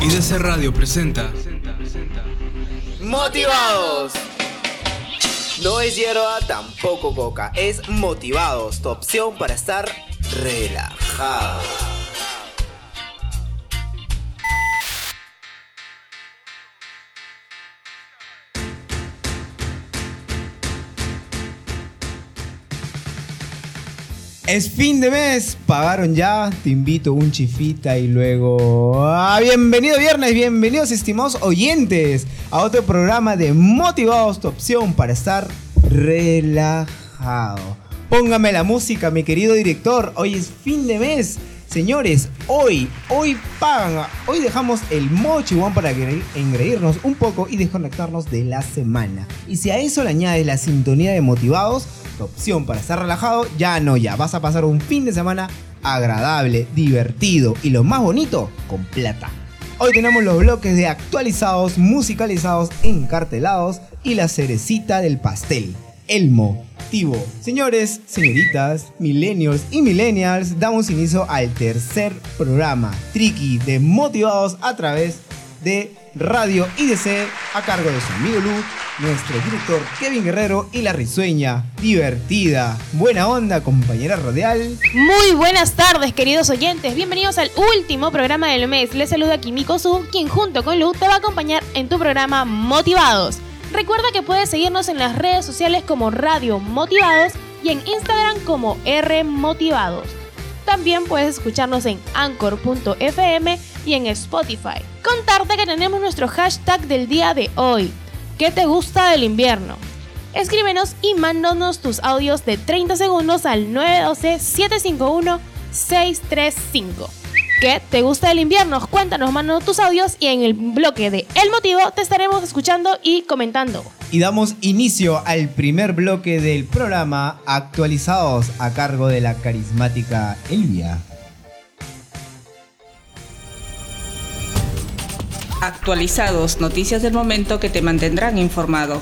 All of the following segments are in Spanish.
IDC Radio presenta Motivados. No es hierba, tampoco coca. Es Motivados, tu opción para estar relajado. Es fin de mes, pagaron ya, te invito un chifita y luego... ¡Ah, bienvenido viernes, bienvenidos estimados oyentes a otro programa de Motivados, tu opción para estar relajado. Póngame la música, mi querido director, hoy es fin de mes. Señores, hoy, hoy pagan, hoy dejamos el mochi one para engreírnos un poco y desconectarnos de la semana. Y si a eso le añades la sintonía de motivados, opción para estar relajado, ya no, ya vas a pasar un fin de semana agradable, divertido y lo más bonito, con plata. Hoy tenemos los bloques de actualizados, musicalizados, encartelados y la cerecita del pastel, el motivo. Señores, señoritas, millennials y millennials, damos inicio al tercer programa, Tricky, de Motivados a través de Radio IDC, a cargo de su amigo Lu, nuestro director Kevin Guerrero y la risueña, divertida, buena onda, compañera radial. Muy buenas tardes, queridos oyentes. Bienvenidos al último programa del mes. Les saluda Kimiko Su, quien junto con Lu te va a acompañar en tu programa Motivados. Recuerda que puedes seguirnos en las redes sociales como Radio Motivados y en Instagram como R Motivados. También puedes escucharnos en anchor.fm y en Spotify. Contarte que tenemos nuestro hashtag del día de hoy. ¿Qué te gusta del invierno? Escríbenos y mándanos tus audios de 30 segundos al 912-751-635. ¿Qué te gusta del invierno? Cuéntanos, mándanos tus audios y en el bloque de El Motivo te estaremos escuchando y comentando. Y damos inicio al primer bloque del programa actualizados a cargo de la carismática Elvia. Actualizados, noticias del momento que te mantendrán informado.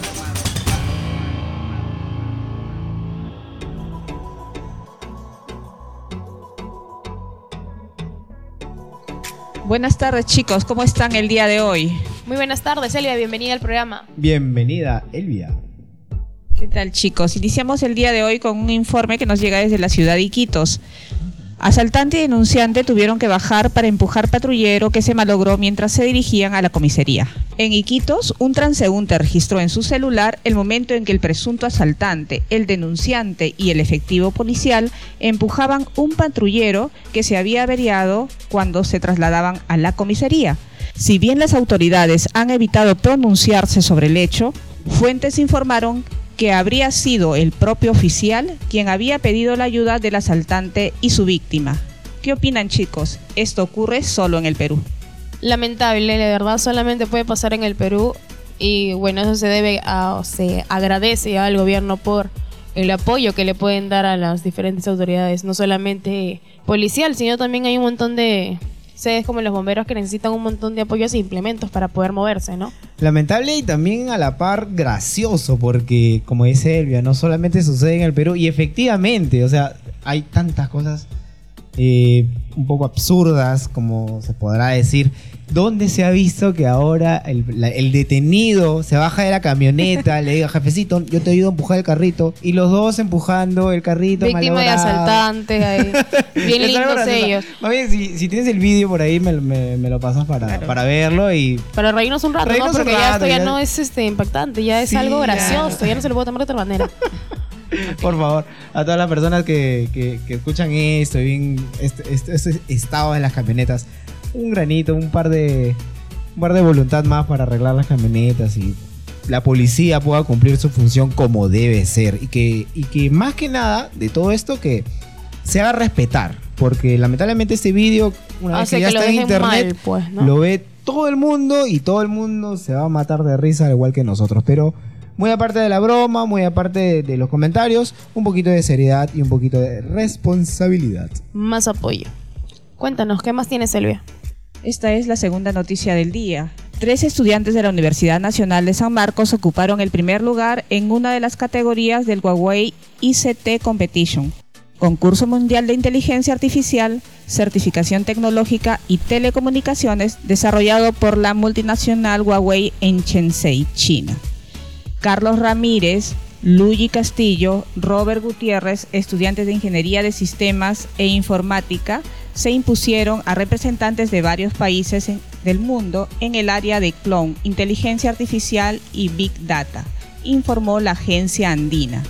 Buenas tardes chicos, ¿cómo están el día de hoy? Muy buenas tardes, Elvia, bienvenida al programa. Bienvenida, Elvia. ¿Qué tal chicos? Iniciamos el día de hoy con un informe que nos llega desde la ciudad de Iquitos. Asaltante y denunciante tuvieron que bajar para empujar patrullero que se malogró mientras se dirigían a la comisaría. En Iquitos, un transeúnte registró en su celular el momento en que el presunto asaltante, el denunciante y el efectivo policial empujaban un patrullero que se había averiado cuando se trasladaban a la comisaría. Si bien las autoridades han evitado pronunciarse sobre el hecho, fuentes informaron que habría sido el propio oficial quien había pedido la ayuda del asaltante y su víctima. ¿Qué opinan chicos? Esto ocurre solo en el Perú. Lamentable, de verdad solamente puede pasar en el Perú y bueno, eso se debe a, se agradece al gobierno por el apoyo que le pueden dar a las diferentes autoridades, no solamente policial, sino también hay un montón de, sedes como los bomberos que necesitan un montón de apoyos e implementos para poder moverse, ¿no? Lamentable y también a la par gracioso, porque como dice Elvia, no solamente sucede en el Perú, y efectivamente, o sea, hay tantas cosas eh, un poco absurdas, como se podrá decir, ¿Dónde se ha visto que ahora el, detenido se baja de la camioneta, le diga, jefecito, yo te ayudo a empujar el carrito? Y los dos empujando el carrito. Víctima de asaltantes ahí. Bien lindos ellos. Más bien, si, tienes el vídeo por ahí, me, lo pasas para, para verlo y... Para reírnos un rato, ¿no? Porque ya esto ya, no es este impactante, ya es algo gracioso, ya. no se lo puedo tomar de otra manera. Por favor, a todas las personas que, que, escuchan esto y bien este, este, este estado de las camionetas, un granito, un par de un par de voluntad más para arreglar las camionetas y la policía pueda cumplir su función como debe ser y que y que más que nada de todo esto que se haga respetar, porque lamentablemente este vídeo una vez que ya está en internet pues, lo ve todo el mundo y todo el mundo se va a matar de risa al igual que nosotros, pero muy aparte de la broma, muy aparte de, de los comentarios, un poquito de seriedad y un poquito de responsabilidad. Más apoyo. Cuéntanos, ¿qué más tienes, Silvia? Esta es la segunda noticia del día. Tres estudiantes de la Universidad Nacional de San Marcos ocuparon el primer lugar en una de las categorías del Huawei ICT Competition, Concurso Mundial de Inteligencia Artificial, Certificación Tecnológica y Telecomunicaciones desarrollado por la multinacional Huawei en Shenzhen, China. Carlos Ramírez, Luigi Castillo, Robert Gutiérrez, estudiantes de Ingeniería de Sistemas e Informática, se impusieron a representantes de varios países del mundo en el área de clon, inteligencia artificial y big data, informó la agencia andina.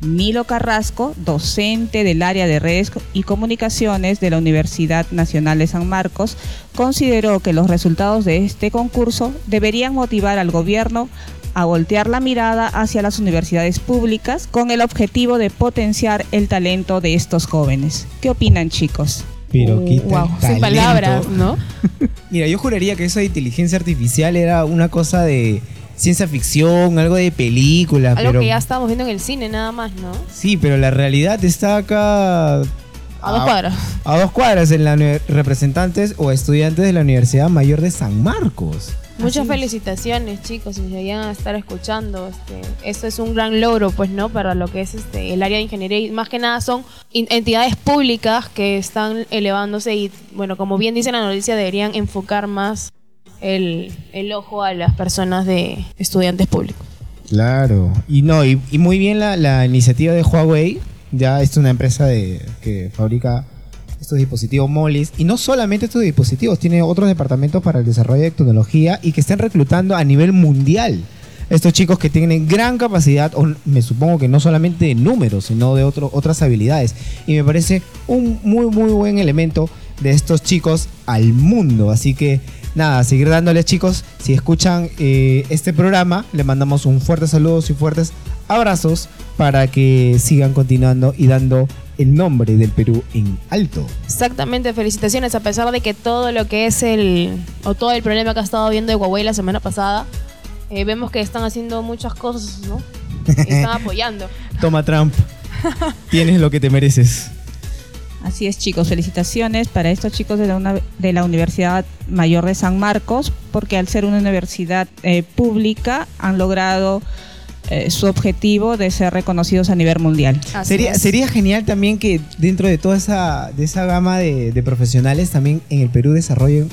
Milo Carrasco, docente del área de redes y comunicaciones de la Universidad Nacional de San Marcos, consideró que los resultados de este concurso deberían motivar al gobierno a voltear la mirada hacia las universidades públicas con el objetivo de potenciar el talento de estos jóvenes. ¿Qué opinan chicos? Pero qué tal wow, sin talento. palabras, ¿no? Mira, yo juraría que eso de inteligencia artificial era una cosa de ciencia ficción, algo de película, Algo pero que ya estábamos viendo en el cine nada más, ¿no? sí, pero la realidad está acá A dos cuadras. a dos cuadras en la representantes o estudiantes de la Universidad Mayor de San Marcos. Muchas felicitaciones, chicos, si se vayan a estar escuchando. Este, esto es un gran logro, pues, ¿no? Para lo que es este, el área de ingeniería. Y más que nada son entidades públicas que están elevándose y, bueno, como bien dice la noticia, deberían enfocar más el, el ojo a las personas de estudiantes públicos. Claro. Y no, y, y muy bien la, la iniciativa de Huawei. Ya es una empresa de, que fabrica estos dispositivos moles. Y no solamente estos dispositivos, tiene otros departamentos para el desarrollo de tecnología y que están reclutando a nivel mundial. Estos chicos que tienen gran capacidad, o me supongo que no solamente de números, sino de otras habilidades. Y me parece un muy, muy buen elemento de estos chicos al mundo. Así que nada, seguir dándoles chicos. Si escuchan eh, este programa, le mandamos un fuerte saludo y fuertes abrazos para que sigan continuando y dando el nombre del Perú en alto. Exactamente, felicitaciones, a pesar de que todo lo que es el, o todo el problema que ha estado viendo de Huawei la semana pasada, eh, vemos que están haciendo muchas cosas, ¿no? Y están apoyando. Toma Trump, tienes lo que te mereces. Así es, chicos. Felicitaciones para estos chicos de la, una- de la Universidad Mayor de San Marcos, porque al ser una universidad eh, pública han logrado eh, su objetivo de ser reconocidos a nivel mundial. Así Sería, es. sería genial también que dentro de toda esa, de esa gama de, de profesionales también en el Perú desarrollen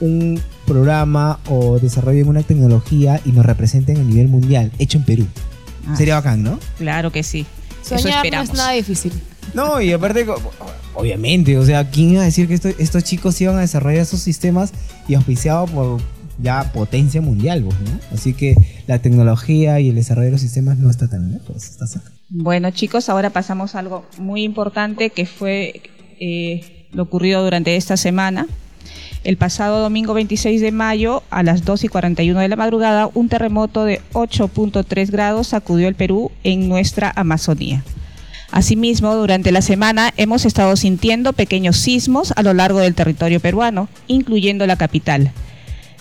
un programa o desarrollen una tecnología y nos representen a nivel mundial, hecho en Perú. Ah, Sería bacán, ¿no? Claro que sí. Eso Soñar no esperamos. es nada difícil. No, y aparte, obviamente, o sea, ¿quién iba a decir que esto- estos chicos iban a desarrollar esos sistemas y auspiciado por ya potencia mundial, ¿no? Así que la tecnología y el desarrollo de los sistemas no está tan lejos, está cerca. Bueno, chicos, ahora pasamos a algo muy importante que fue eh, lo ocurrido durante esta semana. El pasado domingo 26 de mayo, a las 2 y 41 de la madrugada, un terremoto de 8.3 grados sacudió el Perú en nuestra Amazonía. Asimismo, durante la semana hemos estado sintiendo pequeños sismos a lo largo del territorio peruano, incluyendo la capital.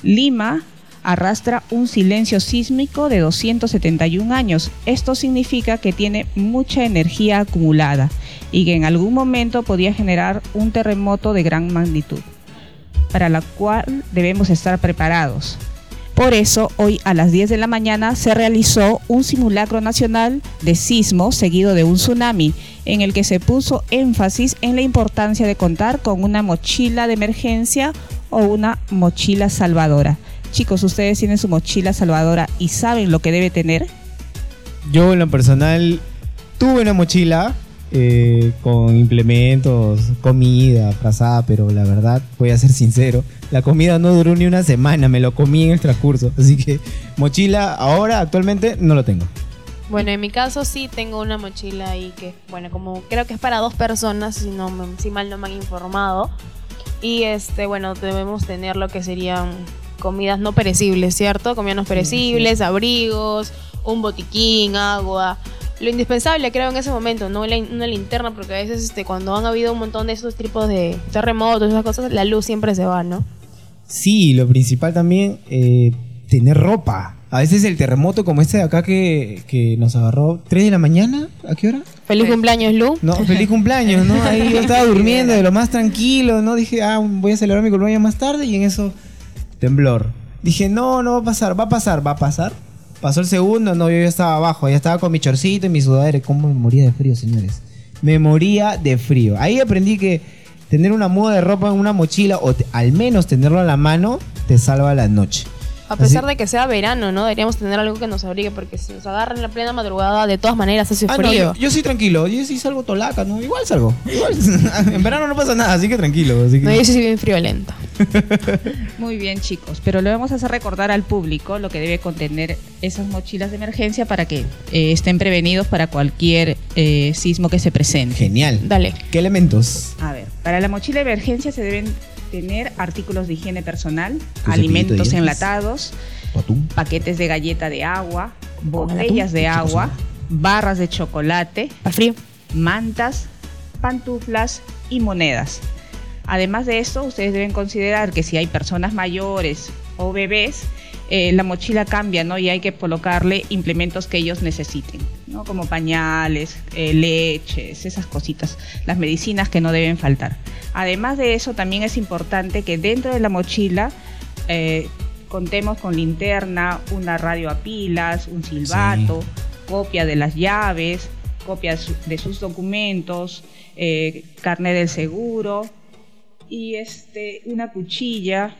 Lima arrastra un silencio sísmico de 271 años. Esto significa que tiene mucha energía acumulada y que en algún momento podía generar un terremoto de gran magnitud, para la cual debemos estar preparados. Por eso, hoy a las 10 de la mañana se realizó un simulacro nacional de sismo seguido de un tsunami, en el que se puso énfasis en la importancia de contar con una mochila de emergencia o una mochila salvadora. Chicos, ¿ustedes tienen su mochila salvadora y saben lo que debe tener? Yo en lo personal tuve una mochila eh, con implementos, comida, frazada, pero la verdad, voy a ser sincero, la comida no duró ni una semana, me lo comí en el transcurso, así que mochila ahora actualmente no lo tengo. Bueno, en mi caso sí tengo una mochila ahí que, bueno, como creo que es para dos personas, si, no, si mal no me han informado. Y este, bueno, debemos tener lo que serían comidas no perecibles, ¿cierto? Comidas no perecibles, abrigos, un botiquín, agua. Lo indispensable creo en ese momento, no La- una linterna, porque a veces este, cuando han habido un montón de esos tipos de terremotos, esas cosas, la luz siempre se va, ¿no? Sí, lo principal también, eh, tener ropa. A veces el terremoto como este de acá que, que nos agarró 3 de la mañana, ¿a qué hora? Feliz cumpleaños, Lu. No, feliz cumpleaños, ¿no? Ahí yo estaba durmiendo de lo más tranquilo, ¿no? Dije, ah, voy a celebrar mi cumpleaños más tarde y en eso, temblor. Dije, no, no va a pasar, va a pasar, va a pasar. Pasó el segundo, no, yo ya estaba abajo, ya estaba con mi chorcito y mi sudadera. ¿Cómo me moría de frío, señores? me moría de frío. Ahí aprendí que tener una muda de ropa en una mochila o al menos tenerlo a la mano te salva la noche. A pesar Así- de que sea verano, ¿no? Deberíamos tener algo que nos abrigue porque si nos agarra en la plena madrugada, de todas maneras hace Ah, no, frío. yo, yo sí tranquilo, yo sí salgo tolaca, ¿no? Igual salgo. Igual. en verano no pasa nada, así que tranquilo. Así que... No, yo sí soy bien friolenta. Muy bien, chicos, pero le vamos a hacer recordar al público lo que debe contener esas mochilas de emergencia para que eh, estén prevenidos para cualquier eh, sismo que se presente. Genial. Dale. ¿Qué elementos? A ver, para la mochila de emergencia se deben tener artículos de higiene personal, alimentos enlatados, paquetes de galleta de agua, botellas de ¿qué agua, barras de chocolate, Al frío. mantas, pantuflas y monedas. Además de esto, ustedes deben considerar que si hay personas mayores o bebés, eh, la mochila cambia, ¿no? Y hay que colocarle implementos que ellos necesiten, ¿no? Como pañales, eh, leches, esas cositas, las medicinas que no deben faltar. Además de eso, también es importante que dentro de la mochila eh, contemos con linterna, una radio a pilas, un silbato, copia de las llaves, copia de su- de sus documentos, carnet del seguro y este una cuchilla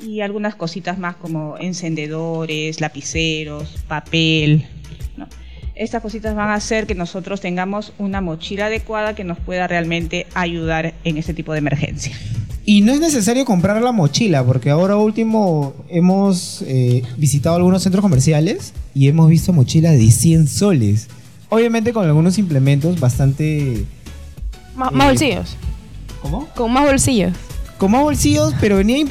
y algunas cositas más como encendedores, lapiceros, papel. ¿no? Estas cositas van a hacer que nosotros tengamos una mochila adecuada que nos pueda realmente ayudar en este tipo de emergencia. Y no es necesario comprar la mochila, porque ahora último hemos eh, visitado algunos centros comerciales y hemos visto mochilas de 100 soles. Obviamente con algunos implementos bastante... Más, Eh, más bolsillos. ¿Cómo? Con más bolsillos. Con más bolsillos, pero venía,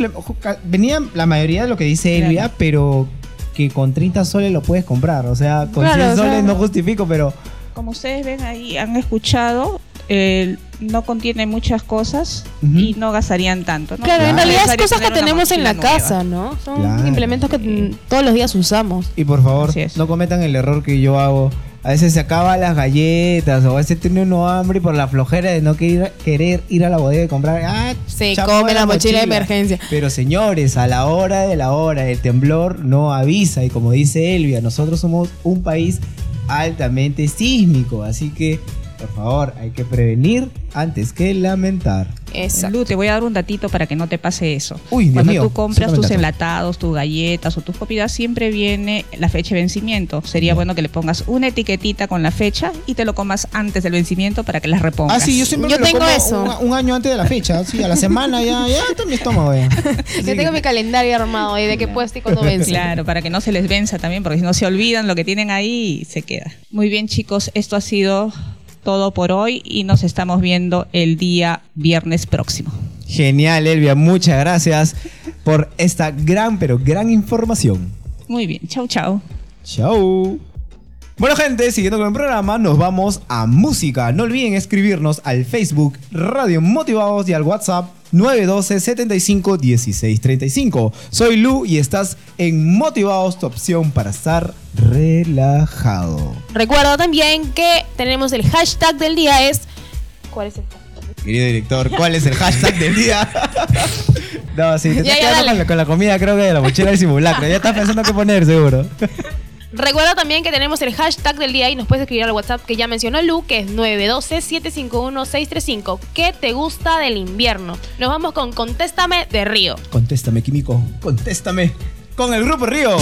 venía la mayoría de lo que dice Claro. Elvia, pero que con 30 soles lo puedes comprar. O sea, con Claro, 100 o sea- soles no justifico, pero... Como ustedes ven ahí, han escuchado, eh, no contiene muchas cosas y no gastarían tanto. ¿no? Claro, Claro. en realidad es cosas que tenemos en la nueva. casa, ¿no? Son Claro. implementos que todos los días usamos. Y por favor, no cometan el error que yo hago. A veces se acaban las galletas o a veces tiene uno hambre por la flojera de no querer, querer ir a la bodega y comprar. Ah, Se come la mochila de emergencia. Pero señores, a la hora de la hora, el temblor no avisa. Y como dice Elvia, nosotros somos un país altamente sísmico. Así que, por favor, hay que prevenir antes que lamentar. Exacto. Lu, te voy a dar un datito para que no te pase eso. Uy, Cuando mío, tú compras tus enlatados, tus galletas o tus comidas, siempre viene la fecha de vencimiento. Sería bueno que le pongas una etiquetita con la fecha y te lo comas antes del vencimiento para que las repongas. Ah, sí, yo siempre Yo me lo tengo como eso. Un, un año antes de la fecha. Sí, a la semana ya, ya está en mi estómago. Ya. Yo tengo mi calendario armado ahí de qué puesto y cuándo vence. Claro, para que no se les venza también, porque si no se olvidan lo que tienen ahí y se queda. Muy bien, chicos, esto ha sido todo por hoy y nos estamos viendo el día viernes próximo. Genial, Elvia. Muchas gracias por esta gran, pero gran información. Muy bien, chau, chau. Chau. Bueno, gente, siguiendo con el programa, nos vamos a música. No olviden escribirnos al Facebook Radio Motivados y al WhatsApp 912 75 16 35. Soy Lu y estás en Motivados, tu opción para estar relajado. Recuerda también que tenemos el hashtag del día es... ¿Cuál es el hashtag? Querido director, ¿cuál es el hashtag del día? no, sí, te Ya, estás ya, quedando dale. con la, con la comida, creo que de la mochila del simulacro. Ya estás pensando qué poner, seguro. Recuerda también que tenemos el hashtag del día y nos puedes escribir al WhatsApp que ya mencionó Lu, que es 912-751-635. ¿Qué te gusta del invierno? Nos vamos con Contéstame de Río. Contéstame, Químico, contéstame. Con el Grupo Río.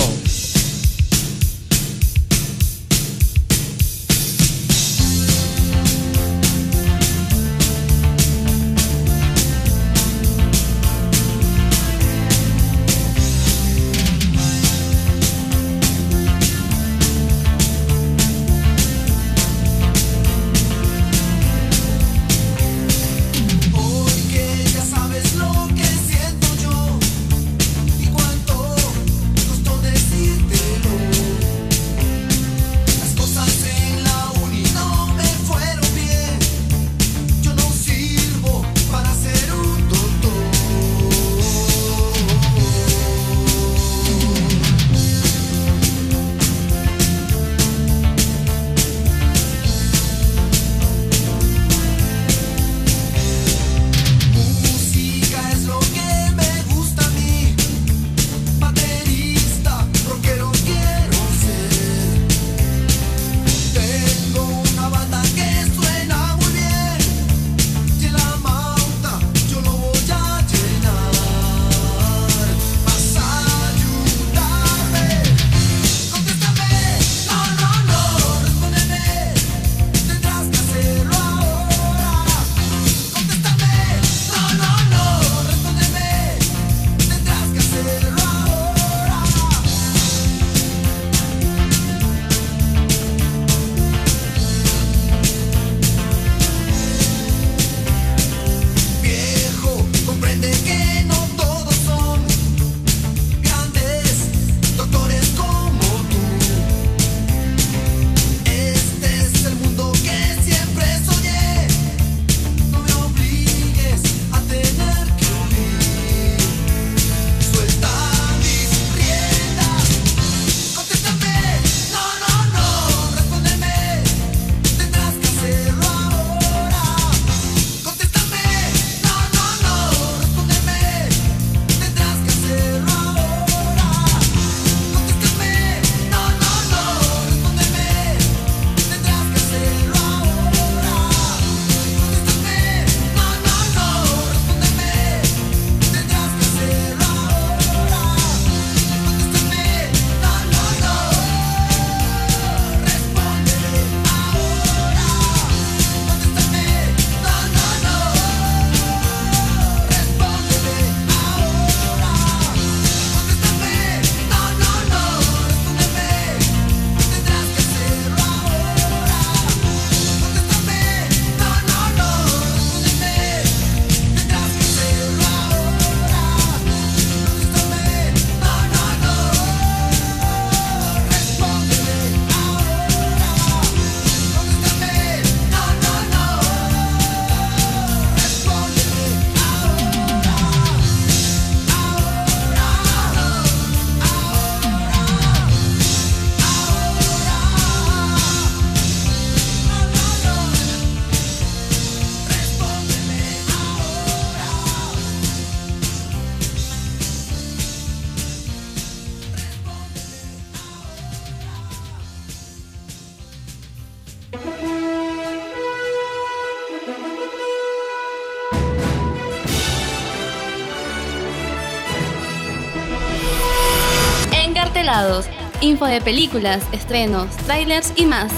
De películas, estrenos, trailers y más.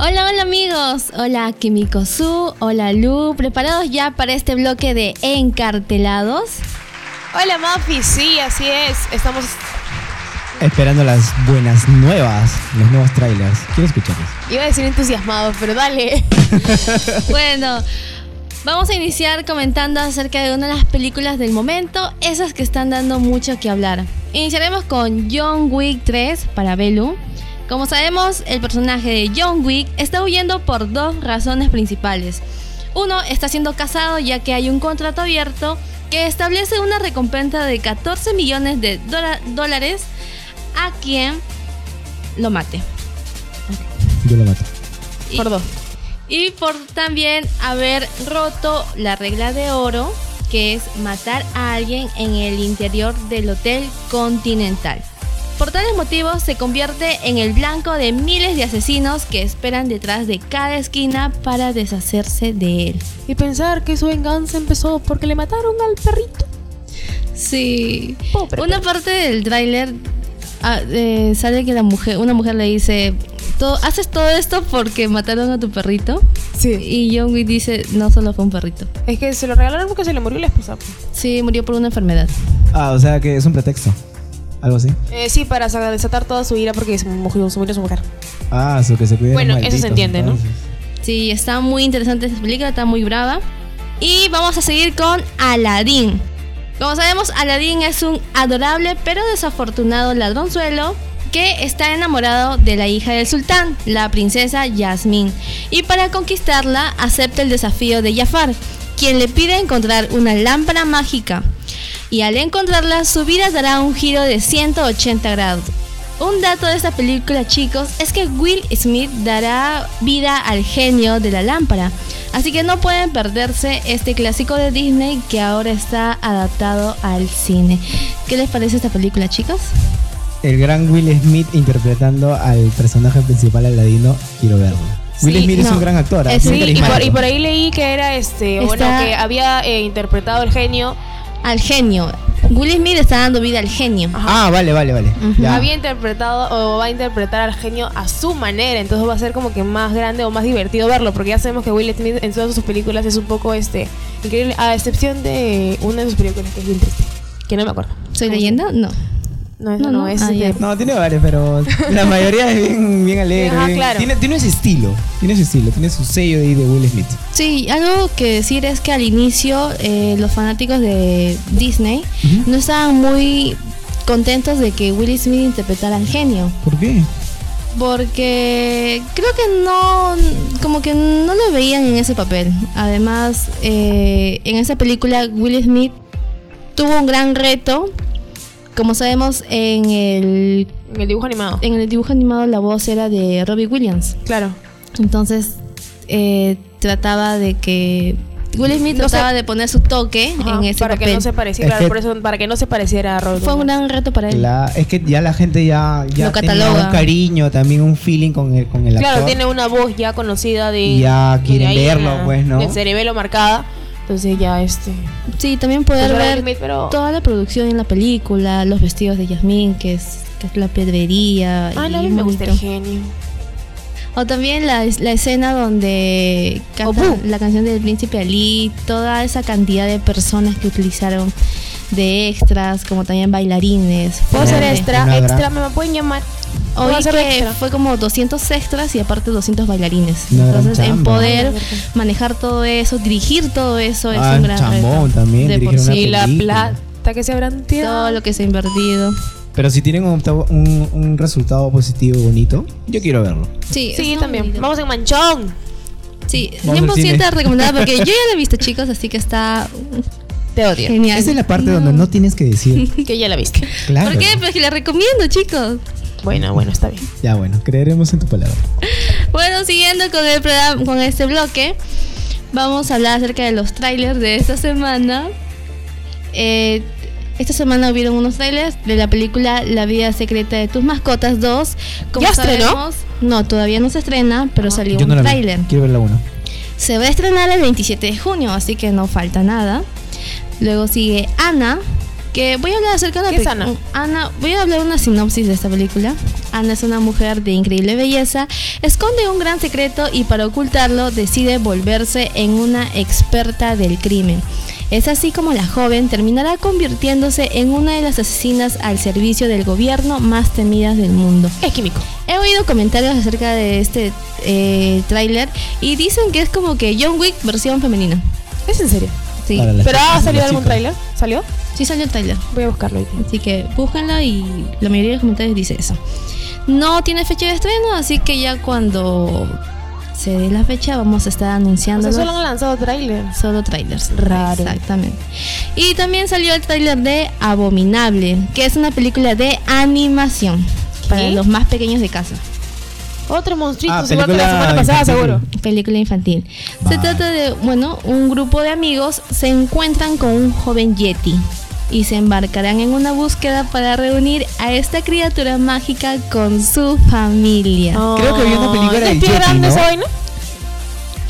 Hola, hola amigos, hola Kimiko Su, hola Lu, ¿preparados ya para este bloque de encartelados? Hola Mafi, sí, así es. Estamos. Esperando las buenas nuevas, los nuevos trailers. Quiero escucharlos. Iba a decir entusiasmados, pero dale. Bueno, vamos a iniciar comentando acerca de una de las películas del momento, esas que están dando mucho que hablar. Iniciaremos con John Wick 3 para Belu. Como sabemos, el personaje de John Wick está huyendo por dos razones principales. Uno, está siendo casado ya que hay un contrato abierto que establece una recompensa de 14 millones de dólares a quien lo mate. Yo lo mato. Y- Por dos. y por también haber roto la regla de oro, que es matar a alguien en el interior del Hotel Continental. Por tales motivos se convierte en el blanco de miles de asesinos que esperan detrás de cada esquina para deshacerse de él. Y pensar que su venganza empezó porque le mataron al perrito. Sí. Pobre Una parte del tráiler ah, eh, sale que la mujer, una mujer le dice, "Todo- ¿haces todo esto porque mataron a tu perrito? Sí. Y John Wick dice, no solo fue un perrito. Es que se lo regalaron porque se le murió la esposa. Sí, murió por una enfermedad. Ah, o sea que es un pretexto. Algo así. Eh, sí, para sa- desatar toda su ira porque se murió, se murió su mujer. Ah, eso que se cuide. Bueno, eso se entiende, ¿no? Sí, está muy interesante esta película, está muy brava. Y vamos a seguir con Aladdin. Como sabemos, Aladdin es un adorable pero desafortunado ladronzuelo que está enamorado de la hija del sultán, la princesa Yasmín. Y para conquistarla acepta el desafío de Jafar, quien le pide encontrar una lámpara mágica. Y al encontrarla, su vida dará un giro de 180 grados. Un dato de esta película, chicos, es que Will Smith dará vida al genio de la lámpara. Así que no pueden perderse este clásico de Disney que ahora está adaptado al cine. ¿Qué les parece esta película, chicos? El gran Will Smith interpretando al personaje principal Aladino. Quiero verlo. Will Sí, Smith es un gran actor. ¿ah? Es- Sí, y por, y por ahí leí que era este, bueno, que había eh, interpretado el genio, Al genio. Will Smith está dando vida al genio. Ah, vale, vale, vale. Ujú. Ya. había interpretado o va a interpretar al genio a su manera, entonces va a ser como que más grande o más divertido verlo, porque ya sabemos que Will Smith en todas sus películas es un poco este increíble, a excepción de una de sus películas que es bien triste, que no me acuerdo. ¿Soy ¿Cómo se leyenda? No. No, No, no, no. es Ah, de-. No, tiene varios, pero la mayoría es bien, bien alegre. Ajá, bien- claro. tiene, tiene ese estilo. Tiene ese estilo. Tiene su sello ahí de Will Smith. Sí, algo que decir es que al inicio eh, los fanáticos de Disney no estaban muy contentos de que Will Smith interpretara al genio. ¿Por qué? Porque creo que no, como que no lo veían en ese papel. Además, eh, en esa película Will Smith tuvo un gran reto. Como sabemos, en el, en el dibujo animado. en el dibujo animado la voz era de Robbie Williams. Claro. Entonces, eh, trataba de que Will Smith No trataba se- de poner su toque Ajá, en ese para papel. que no se pareciera, Es claro, que- por eso para que no se pareciera a Robert Fue un Williams. gran reto para él. La- es que ya la gente ya, ya Lo tenía cataloga. un cariño, también un feeling con el, con el actor. Claro, tiene una voz ya conocida de Y ya de quieren ahí, verlo, pues, ¿no? del cerebelo marcada. Entonces ya este Sí, también poder Pues ver Will Smith, pero- toda la producción en la película, los vestidos de Yasmín, que es, que es la pedrería. Ah, y no, me gusta el genio. O también la, la escena donde canta la canción del príncipe Ali, toda esa cantidad de personas que utilizaron de extras, como también bailarines. Puedo ser extra, extra, me pueden llamar. Hacer que extra. fue como 200 extras y aparte 200 bailarines. Entonces, en poder manejar todo eso, dirigir todo eso es Ah, un gran chambón reto. también, De por sí, la plata que se habrán tirado. todo lo que se ha invertido. Pero si tienen un, un- un resultado positivo y bonito, yo quiero verlo. Sí, Sí, también. bonito. Vamos en manchón. Sí, Vamos al 100% cine. recomendada porque yo ya la he visto, chicos, así que está Te odio. genial. Esa es la parte donde no tienes que decir. Que ya la viste. Claro. ¿Por qué? Pues que la recomiendo, chicos. Bueno, bueno, está bien. Ya bueno, creeremos en tu palabra. Bueno, siguiendo con el programa, con este bloque, vamos a hablar acerca de los trailers de esta semana. Eh, esta semana hubieron unos trailers de la película La vida secreta de tus mascotas 2. Como ¿Ya estrenó? sabemos, No, todavía no se estrena, pero salió Yo no un la vi. tráiler. Quiero ver la 1. Se va a estrenar el 27 de junio, así que no falta nada. Luego sigue Ana, que voy a hablar acerca de la ¿Qué es pe- Ana? Ana, voy a hablar una sinopsis de esta película. Ana es una mujer de increíble belleza, esconde un gran secreto y para ocultarlo decide volverse en una experta del crimen. Es así como la joven terminará convirtiéndose en una de las asesinas al servicio del gobierno más temidas del mundo. Es químico. He oído comentarios acerca de este eh, tráiler y dicen que es como que John Wick versión femenina. Es en serio. Sí, Para las ¿Pero chicas, ha salido algún tráiler? ¿Salió? sí salió el tráiler. Voy a buscarlo. Así que búsquenla y la mayoría de los comentarios dice eso. No tiene fecha de estreno, así que ya cuando se dé la fecha vamos a estar O anunciando sea, solo han lanzado tráiler. solo trailers. Raro. Exactamente. Y también salió el tráiler de Abominable, que es una película de animación para ¿Qué? los más pequeños de casa. Otro monstruito, Ah, igual que la semana pasada, infantil. seguro. Película infantil. Se trata de, bueno, un grupo de amigos se encuentran con un joven Yeti y se embarcarán en una búsqueda para reunir a esta criatura mágica con su familia. Creo que vi una película ¿Es del pie Yeti, grande ¿no? esa vaina?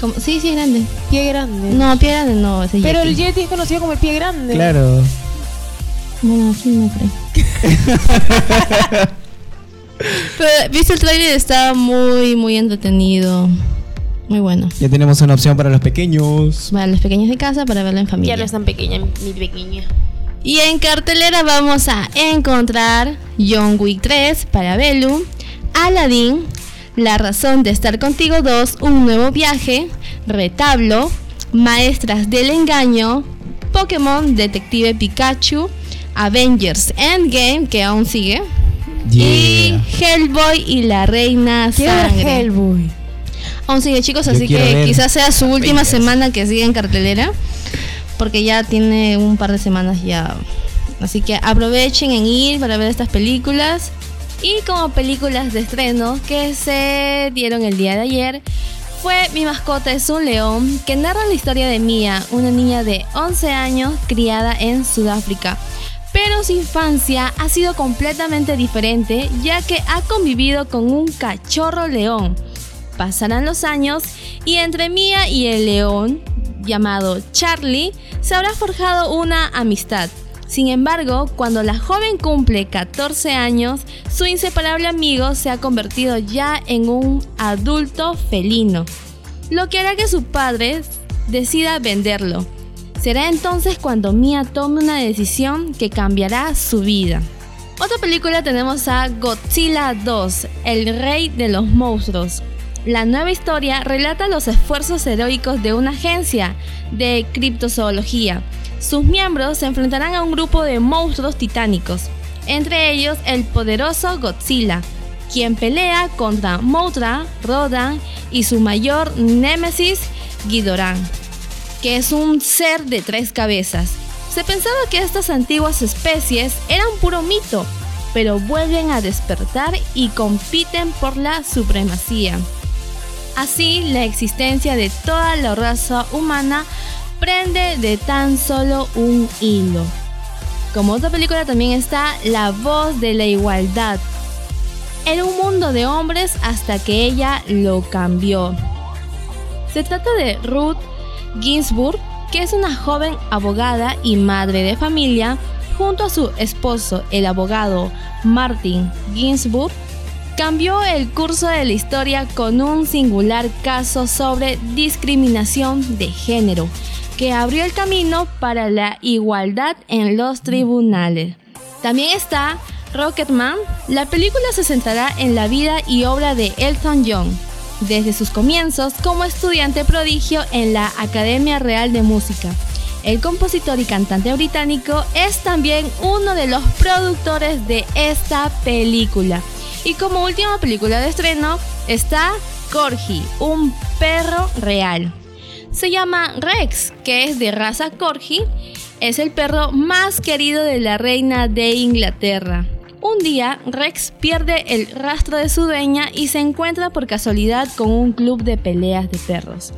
¿Cómo? Sí, sí, es grande. Pie grande. No, pie grande no, ese Pero Yeti. el Yeti es conocido como el pie grande. Claro. Bueno, aquí no creo. Pero, ¿viste el trailer? Está muy, muy entretenido. Muy bueno. Ya tenemos una opción para los pequeños. Para los pequeños de casa, para verlo en familia. Ya no es tan pequeña, mi pequeña. Y en cartelera vamos a encontrar John Wick 3 para Belu, Aladdin, La razón de estar contigo 2, Un nuevo viaje, Retablo, Maestras del engaño, Pokémon Detective Pikachu, Avengers Endgame, que aún sigue, Yeah. y Hellboy y la Reina Sangre. Hellboy. Aún sigue chicos, Yo así que ver quizás sea su última semana que sigue en cartelera. Porque ya tiene un par de semanas ya. Así que aprovechen en ir para ver estas películas. Y como películas de estreno que se dieron el día de ayer, fue Mi mascota es un león, que narra la historia de Mia, una niña de 11 años criada en Sudáfrica. Pero su infancia ha sido completamente diferente ya que ha convivido con un cachorro león. Pasarán los años y entre Mia y el león, llamado Charlie, se habrá forjado una amistad. Sin embargo, cuando la joven cumple 14 años, su inseparable amigo se ha convertido ya en un adulto felino, lo que hará que su padre decida venderlo. Será entonces cuando Mia tome una decisión que cambiará su vida. Otra película tenemos a Godzilla 2, el rey de los monstruos. La nueva historia relata los esfuerzos heroicos de una agencia de criptozoología. Sus miembros se enfrentarán a un grupo de monstruos titánicos, entre ellos el poderoso Godzilla, quien pelea contra Mothra, Rodan y su mayor némesis Ghidorah que es un ser de tres cabezas. Se pensaba que estas antiguas especies eran puro mito, pero vuelven a despertar y compiten por la supremacía. Así, la existencia de toda la raza humana prende de tan solo un hilo. Como otra película también está La voz de la igualdad. Era un mundo de hombres hasta que ella lo cambió. Se trata de Ruth Ginsburg, que es una joven abogada y madre de familia, junto a su esposo, el abogado Martin Ginsburg, cambió el curso de la historia con un singular caso sobre discriminación de género, que abrió el camino para la igualdad en los tribunales. También está Rocketman. La película se centrará en la vida y obra de Elton John, desde sus comienzos como estudiante prodigio en la Academia Real de Música. El compositor y cantante británico es también uno de los productores de esta película. Y como última película de estreno está Corgi, un perro real. Se llama Rex, que es de raza Corgi. Es el perro más querido de la reina de Inglaterra. Un día, Rex pierde el rastro de su dueña y se encuentra por casualidad con un club de peleas de perros.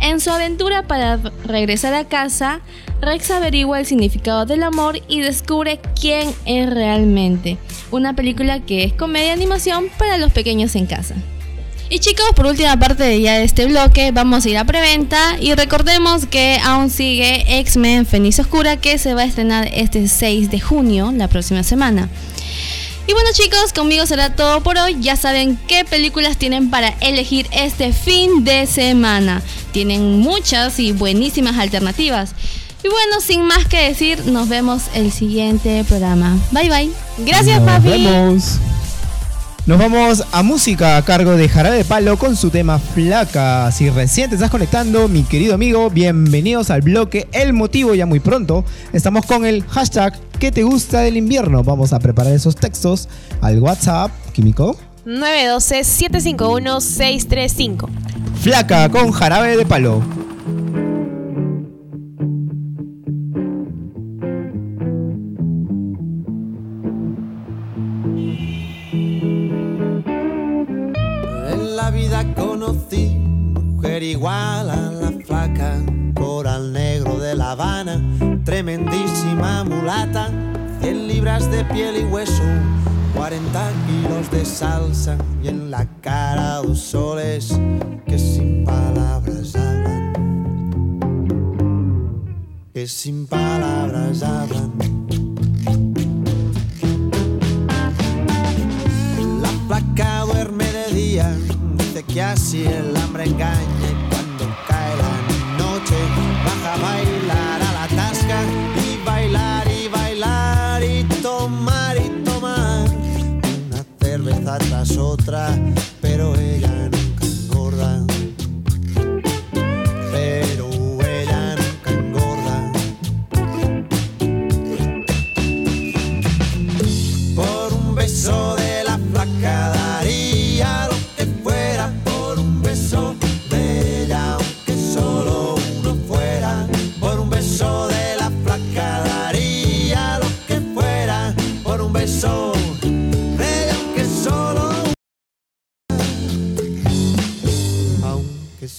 En su aventura para regresar a casa, Rex averigua el significado del amor y descubre quién es realmente. Una película que es comedia animación para los pequeños en casa. Y chicos, por última parte de ya de este bloque, vamos a ir a preventa y recordemos que aún sigue X-Men Feniz Oscura que se va a estrenar este 6 de junio, la próxima semana. Y bueno chicos, conmigo será todo por hoy. Ya saben qué películas tienen para elegir este fin de semana. Tienen muchas y buenísimas alternativas. Y bueno, sin más que decir, nos vemos el siguiente programa. Bye bye. Gracias, Nos papi. vemos. Nos vamos a música a cargo de Jarabe de Palo con su tema Flaca. Si recién te estás conectando, mi querido amigo, bienvenidos al bloque El Motivo ya muy pronto. Estamos con el hashtag ¿Qué te gusta del invierno? Vamos a preparar esos textos al WhatsApp, Químico. 912-751-635. Flaca con Jarabe de Palo. Mujer igual a la flaca, coral negro de La Habana, tremendísima mulata, 100 libras de piel y hueso, 40 kilos de salsa y en la cara dos soles que sin palabras hablan, que sin palabras hablan. La placa duerme de día, dice que así el hambre engaña cerveza tras otra, pero ella nunca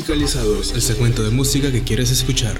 Musicalizados, el segmento de música que quieres escuchar.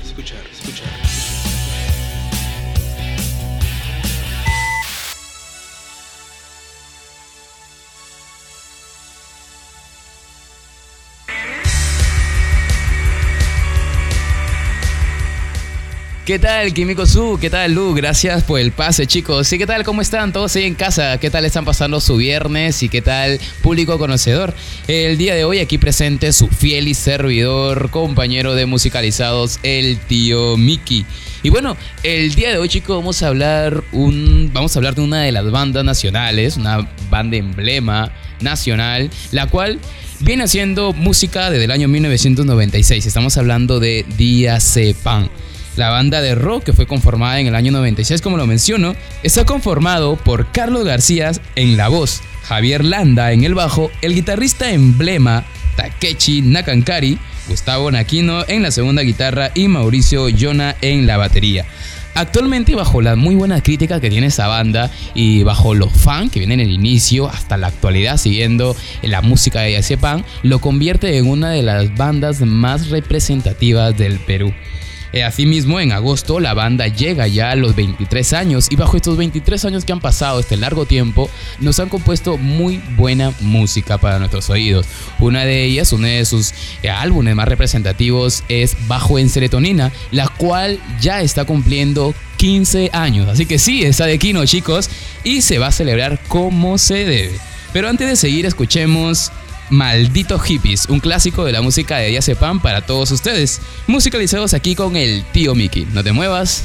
¿Qué tal, Químico Su? ¿Qué tal, Lu? Gracias por el pase, chicos. Sí, ¿qué tal? ¿Cómo están todos ahí en casa? ¿Qué tal están pasando su viernes? ¿Y qué tal, público conocedor? El día de hoy aquí presente su fiel y servidor, compañero de musicalizados, el tío Mickey. Y bueno, el día de hoy, chicos, vamos a hablar un, vamos a hablar de una de las bandas nacionales, una banda emblema nacional, la cual viene haciendo música desde el año 1996. Estamos hablando de Día Pan. La banda de rock que fue conformada en el año 96, como lo menciono, está conformado por Carlos García en la voz, Javier Landa en el bajo, el guitarrista emblema Takechi Nakankari, Gustavo Naquino en la segunda guitarra y Mauricio Yona en la batería. Actualmente bajo la muy buena crítica que tiene esa banda y bajo los fans que vienen en el inicio hasta la actualidad siguiendo la música de Pan, lo convierte en una de las bandas más representativas del Perú. Eh, asimismo, en agosto la banda llega ya a los 23 años y bajo estos 23 años que han pasado este largo tiempo, nos han compuesto muy buena música para nuestros oídos. Una de ellas, uno de sus eh, álbumes más representativos es Bajo en Serotonina, la cual ya está cumpliendo 15 años. Así que sí, está de Kino, chicos, y se va a celebrar como se debe. Pero antes de seguir, escuchemos Maldito Hippies, un clásico de la música de Sepan para todos ustedes. Musicalizados aquí con el tío Mickey. No te muevas.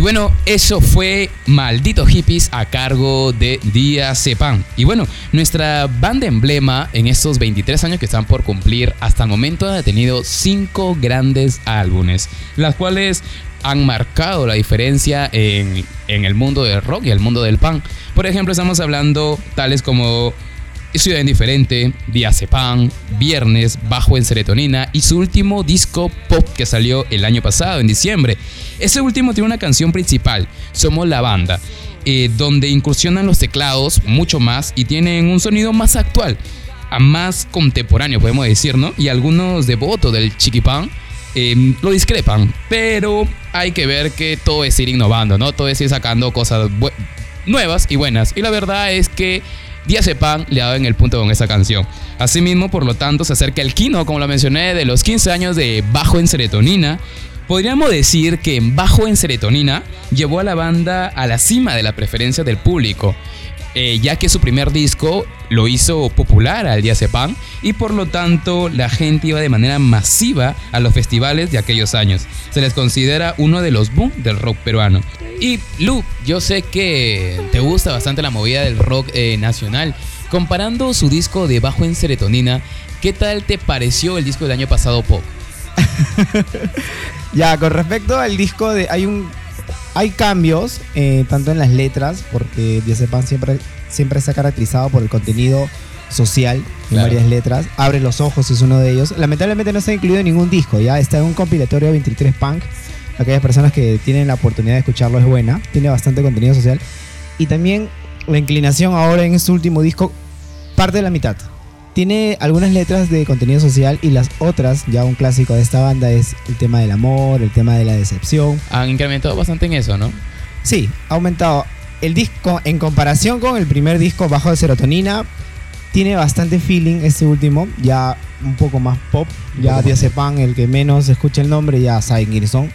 bueno, eso fue Maldito Hippies a cargo de Día Sepan. Y bueno, nuestra banda emblema en estos 23 años que están por cumplir, hasta el momento ha tenido 5 grandes álbumes, las cuales han marcado la diferencia en, en el mundo del rock y el mundo del punk. Por ejemplo, estamos hablando tales como Ciudad Indiferente, Pan, Viernes, Bajo en Serotonina y su último disco pop que salió el año pasado, en diciembre. Ese último tiene una canción principal, Somos la Banda. eh, donde incursionan los teclados mucho más y tienen un sonido más actual, a más contemporáneo, podemos decir, ¿no? Y algunos devotos del chiquipán eh, lo discrepan, pero hay que ver que todo es ir innovando, ¿no? Todo es ir sacando cosas nuevas y buenas. Y la verdad es que Diazepam le ha dado en el punto con esa canción. Asimismo, por lo tanto, se acerca el kino, como lo mencioné, de los 15 años de Bajo en Serotonina. Podríamos decir que Bajo en Serotonina llevó a la banda a la cima de la preferencia del público, eh, ya que su primer disco lo hizo popular al Diazepam y por lo tanto la gente iba de manera masiva a los festivales de aquellos años. Se les considera uno de los boom del rock peruano. Y Lu, yo sé que te gusta bastante la movida del rock eh, nacional. Comparando su disco de Bajo en Serotonina, ¿qué tal te pareció el disco del año pasado, Pop? Ya, con respecto al disco, de, hay un hay cambios, eh, tanto en las letras, porque Diazepam siempre, siempre se ha caracterizado por el contenido social en Claro. varias letras. Abre los ojos es uno de ellos. Lamentablemente no está incluido en ningún disco, ya está en un compilatorio 23 Punk. Aquellas personas que tienen la oportunidad de escucharlo es buena, tiene bastante contenido social. Y también la inclinación ahora en este último disco parte de la mitad. Tiene algunas letras de contenido social y las otras, ya un clásico de esta banda, es el tema del amor, el tema de la decepción. Han incrementado bastante en eso, ¿no? Sí, ha aumentado. El disco, en comparación con el primer disco Bajo de Serotonina, tiene bastante feeling este último, ya un poco más pop. Ya Diazepam, el que menos escucha el nombre, ya sabe quiénes son.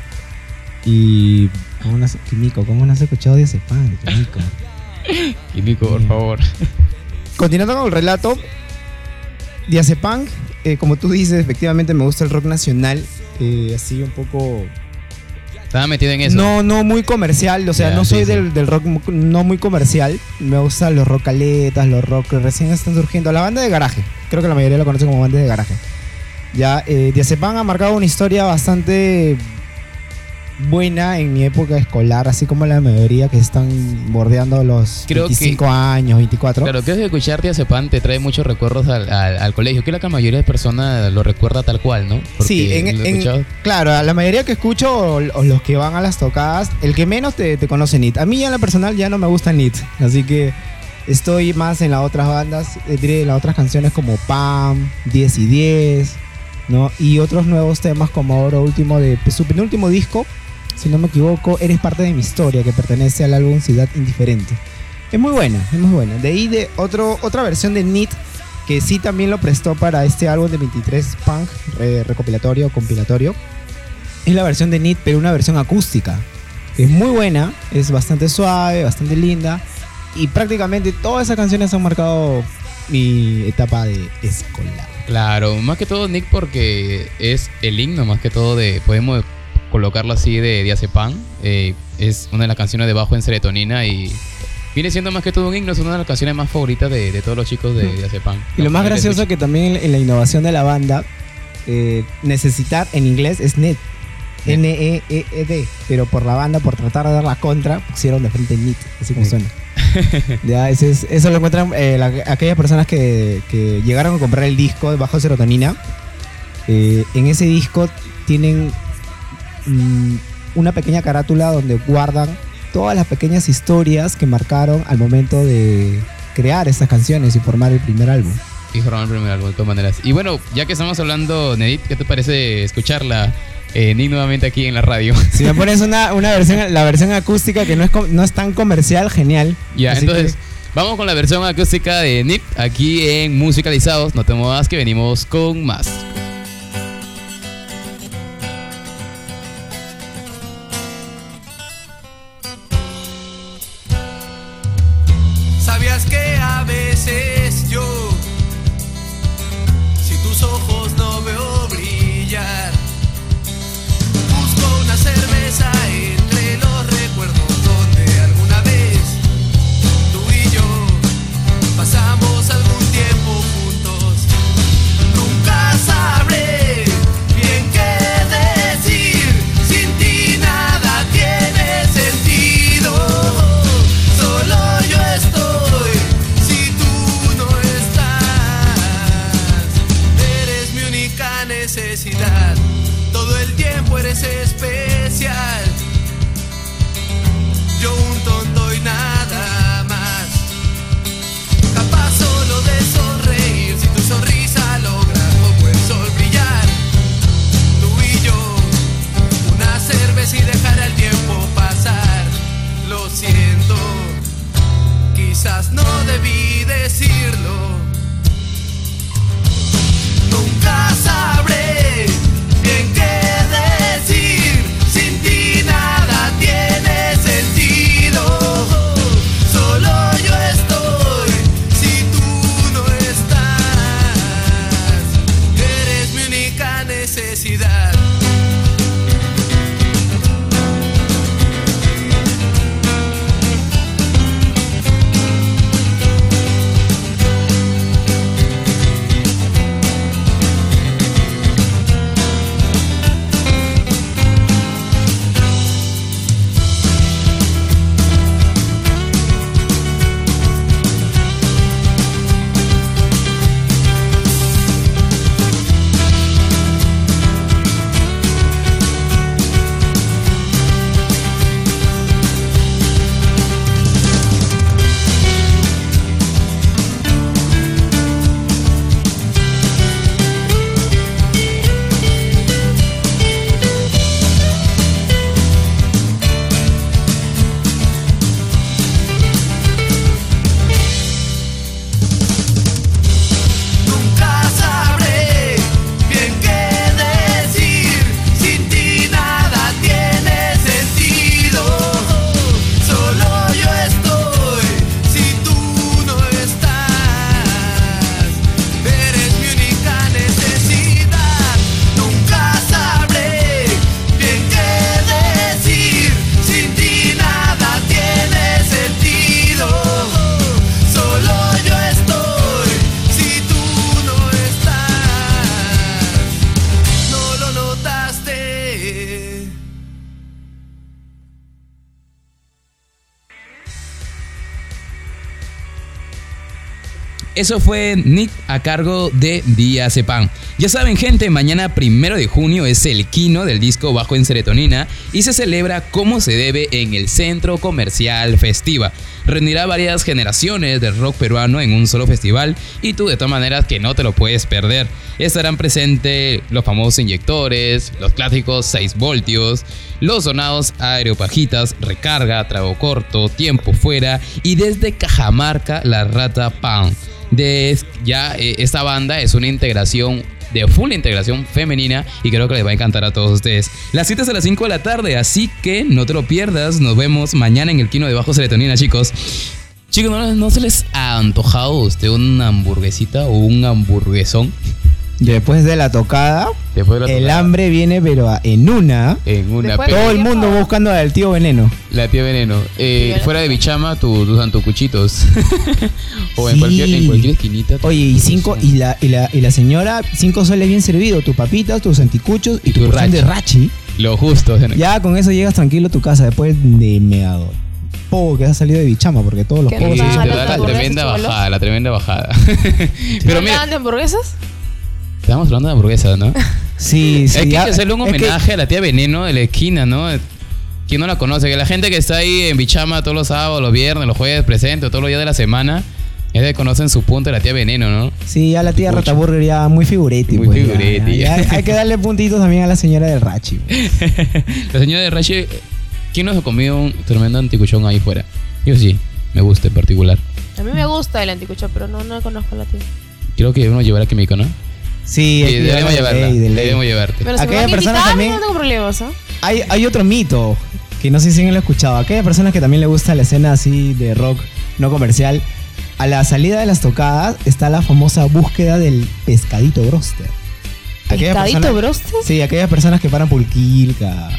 Y. ¿Cómo no has, Químico, ¿cómo no has escuchado Diazepam? Químico? Químico, por favor. Continuando con el relato, Diazepam, eh, como tú dices, efectivamente me gusta el rock nacional, eh, así un poco Estaba metido en eso. No, no muy comercial, o sea, no soy sí. Del, del rock no muy comercial. Me gustan los rockaletas, los rock recién están surgiendo. La banda de garaje, creo que la mayoría lo conoce como banda de garaje. Ya, eh, Diazepam ha marcado una historia bastante buena en mi época escolar, así como la mayoría que están bordeando los Creo que- 25 años, 24. Claro, creo que escuchar Diazepam te trae muchos recuerdos al, al- al colegio. Que la mayoría de personas lo recuerda tal cual, ¿no? Porque Sí, en, en- claro, a la mayoría que escucho o, o los que van a las tocadas, el que menos te, te conoce NIT. A mí en la personal ya no me gusta NIT, así que estoy más en las otras bandas, eh, diré, en las otras canciones como Pam, 10 y 10, ¿no? Y otros nuevos temas como ahora último de su penúltimo disco, si no me equivoco, Eres parte de mi historia, que pertenece al álbum Ciudad Indiferente. Es muy buena, es muy buena. De ahí de otro, otra versión de NIT que sí también lo prestó para este álbum de 23 Punk eh, recopilatorio compilatorio. Es la versión de NIT, pero una versión acústica. Que es muy buena, es bastante suave, bastante linda. Y prácticamente todas esas canciones han marcado mi etapa de escolar. Claro, más que todo Nick porque es el himno, más que todo de, podemos colocarlo así de Diazepam. Eh, es una de las canciones de Bajo en Serotonina y viene siendo más que todo un himno, es una de las canciones más favoritas de, de todos los chicos de Diazepam. Y lo más gracioso escuchar. que también en la innovación de la banda, eh, necesitar en inglés es NET. N-E-E-D. Pero por la banda, por tratar de dar la contra, pusieron de frente NIT, así como Net. suena. ya, ese es- eso lo encuentran eh, la- aquellas personas que, que llegaron a comprar el disco de Bajo Serotonina. Eh, en ese disco tienen mm, una pequeña carátula donde guardan todas las pequeñas historias que marcaron al momento de crear estas canciones y formar el primer álbum. Y formaron el primer álbum, de todas maneras. Y bueno, ya que estamos hablando, Nedit, ¿qué te parece escucharla eh, Nick nuevamente aquí en la radio? Si me pones una, una versión, la versión acústica que no es, no es tan comercial, genial. Ya, Así entonces, que- vamos con la versión acústica de Nip aquí en Musicalizados. No te muevas que venimos con más. Eso fue Nick a cargo de Día Sepan. Ya saben, gente, mañana primero de junio es el kino del disco Bajo en Serotonina y se celebra como se debe en el Centro Comercial Festiva. Reunirá varias generaciones del rock peruano en un solo festival y tú de todas maneras que no te lo puedes perder. Estarán presentes los famosos inyectores, los clásicos 6 voltios, los sonados aeropajitas, recarga, trago corto, tiempo fuera y desde Cajamarca la rata Pound de ya eh, esta banda es una integración de full integración femenina y creo que les va a encantar a todos ustedes. Las citas a las 5 de la tarde, así que no te lo pierdas. Nos vemos mañana en el Kino de Bajo Serotonina, chicos. Chicos, ¿no, se les ha antojado a usted una hamburguesita o un hamburguesón? Después de la tocada, Después de la el tocada. hambre viene, pero a- en una. En una Después- pe- Todo el mundo buscando al tío Veneno. La tía Veneno. Eh, Sí, fuera de Bichama, tu- tus antocuchitos. o en Sí. cualquier, en cualquier esquinita. Oye, y cinco, y la, y la, y la señora, cinco soles bien servido, tus papitas, tus anticuchos y tu Tu porción de rachi. Lo justo. Ya con eso llegas tranquilo a tu casa después de meado. Poco que has salido de bichama, porque todos los pocos no te da la tremenda bajada, la tremenda bajada. Pero mira, ¿Hablaban de hamburguesas? Estamos hablando de hamburguesas, ¿no? Sí, sí. Hay que hacerle un que- homenaje a la tía Veneno de la esquina, ¿no? ¿Quién no la conoce? Que la gente que está ahí en Bichama todos los sábados, los viernes, los jueves, presente, todos los días de la semana, ya se conocen su punto de la tía Veneno, ¿no? Sí, ya la tía. Rataburger ya muy figuretti. Muy pues, figuretti, ya. ya. Hay que darle puntitos también a la señora del rachi. la señora de Rache, ¿quién nos ha comido un tremendo anticuchón ahí fuera? Yo sí, me gusta en particular. A mí me gusta el anticucho, pero no, no conozco a la tía. Creo que debemos llevar a Químico, ¿no? Sí, Sí, debemos llevarla. ley, de ley. Debemos llevarte. Pero si me Aquellas van a personas invitar, también- no tengo problemas, ¿ah? Hay, hay otro mito que no sé si alguien lo ha escuchado. Aquellas personas que también le gusta la escena así de rock no comercial, a la salida de las tocadas está la famosa búsqueda del pescadito broster. Aquellas ¿Pescadito broster? Sí, aquellas personas que paran Pulquilca,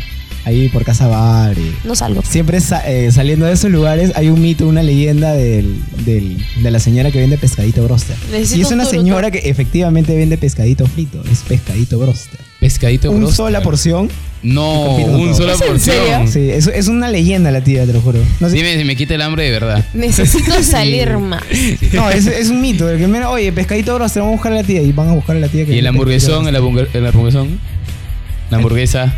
ahí por Casa Bar. y- No salgo. Siempre sa- eh, saliendo de esos lugares hay un mito, una leyenda del, del- de la señora que vende pescadito broster. Necesito y es un una turuto. señora que efectivamente vende pescadito frito, es pescadito broster. Pescadito Una broster. sola porción. No, un todo. sola ¿Es en porción. serio? Sí, es, es una leyenda la tía, te lo juro. No, sé- Dime si me quita el hambre de verdad. Necesito salir más. no, es, es un mito. El que menos, oye, pescadito broster, vamos a buscar a la tía y van a buscar a la tía que ¿Y el hamburguesón? pescadito ¿El, hamburguer- el hamburguesón? ¿La hamburguesa?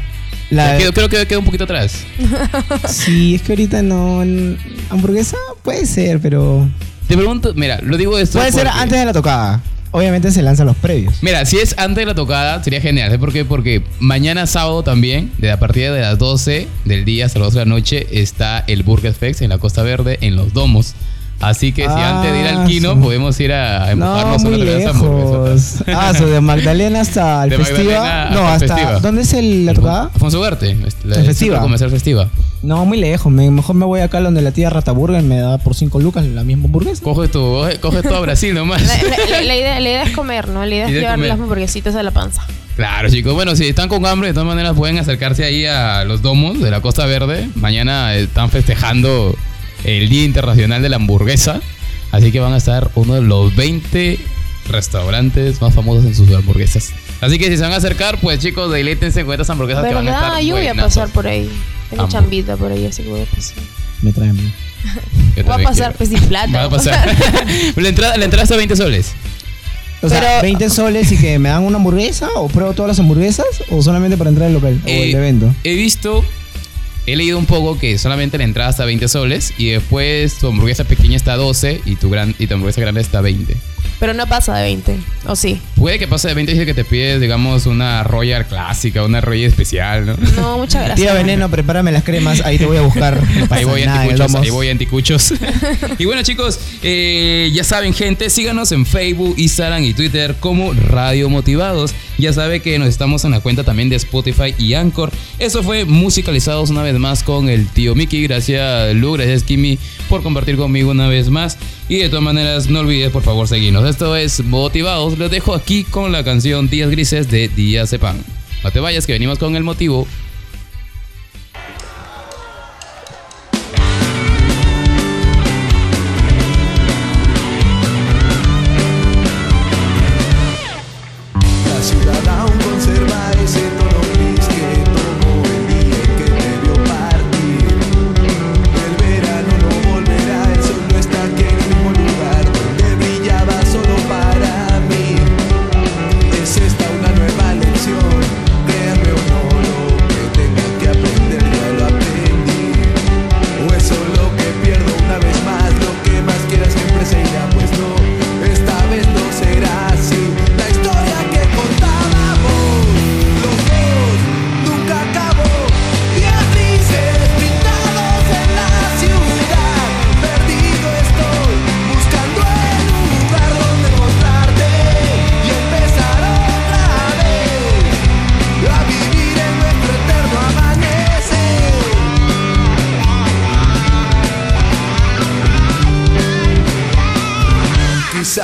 La- Quedo- creo que queda un poquito atrás. Sí, es que ahorita no. Hamburguesa puede ser, pero. Te pregunto, mira, lo digo esto Puede ser antes de la tocada. Obviamente se lanzan los previos. Mira, si es antes de la tocada, sería genial. ¿Sabes por qué? Porque mañana sábado también, de a partir de las 12 del día hasta las 12 de la noche, está el Burger Fest en la Costa Verde, en Los Domos. Así que si Ah, antes de ir al kino, sí. podemos ir a No, empujarnos muy una tremenda hamburguesa. lejos. Ah, so de Magdalena hasta el De festiva. Magdalena No, hasta. Festiva. ¿Dónde es el- la tocada? Alfonso Ugarte, la El el Festiva. Comercial festiva. No, muy lejos. Me- mejor me voy acá donde la tía Rataburger me da por 5 lucas la misma hamburguesa. Coge tu, coge, coge todo a Brasil nomás. La, la- idea, la idea es comer, ¿no? La idea es idea es llevar comer. las hamburguesitas a la panza. Claro, chicos. Bueno, si están con hambre, de todas maneras pueden acercarse ahí a los domos de la Costa Verde. Mañana están festejando el Día Internacional de la Hamburguesa. Así que van a estar uno de los 20 restaurantes más famosos en sus hamburguesas. Así que si se van a acercar, pues chicos, deleítense con estas hamburguesas Pero que van a estar lluvia buenazas. pasar por ahí. Tengo chambita por ahí, así que voy a pasar. Me traen. Yo Voy a pasar quiero. pues sin plata. Va a voy a pasar. la, entrada, la entrada está a 20 soles. O sea, Pero- 20 soles y que me dan una hamburguesa o pruebo todas las hamburguesas o solamente para entrar al local o Eh, el evento. He visto, he leído un poco que solamente la entrada está a 20 soles y después tu hamburguesa pequeña está a 12 y tu, gran, y tu hamburguesa grande está a 20. Pero no pasa de 20, ¿o sí? Puede que pase de 20 y dice que te pides, digamos, una Royal clásica, una Royal especial, ¿no? No, muchas gracias. Tía Veneno, prepárame las cremas, ahí te voy a buscar. No Ahí voy nada, el anticuchos, ahí voy anticuchos. y bueno chicos, eh, ya saben gente, síganos en Facebook, Instagram y Twitter como Radio Motivados. Ya sabe que nos estamos en la cuenta también de Spotify y Anchor. Eso fue musicalizados una vez más con el tío Mickey. Gracias Lu, gracias Kimi por compartir conmigo una vez más. Y de todas maneras, no olvides por favor seguirnos. Esto es Motivados. Los dejo aquí con la canción Días Grises de Días de Pan. No te vayas que venimos con el motivo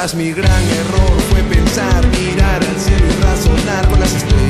quizás mi gran error fue pensar, mirar al cielo y razonar con las estrellas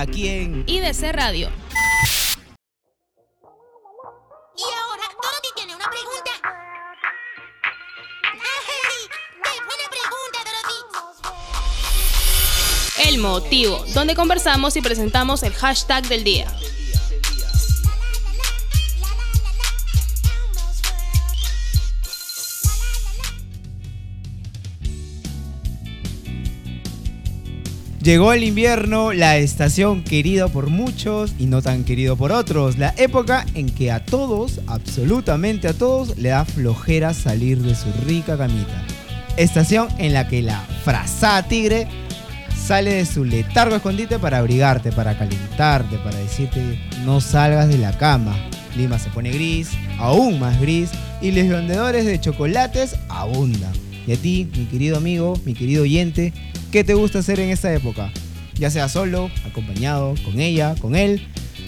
Aquí en IDC Radio. Y ahora, Dorothy tiene una pregunta. ¡Ay! ¡Qué buena pregunta, Dorothy! El motivo, donde conversamos y presentamos el hashtag del día. Llegó el invierno, la estación querida por muchos y no tan querido por otros, la época en que a todos, absolutamente a todos, le da flojera salir de su rica camita. Estación en la que la frazada tigre sale de su letargo escondite para abrigarte, para calentarte, para decirte no salgas de la cama. Lima se pone gris, aún más gris, y los vendedores de chocolates abundan. Y a ti, mi querido amigo, mi querido oyente, ¿qué te gusta hacer en esta época? Ya sea solo, acompañado, con ella, con él.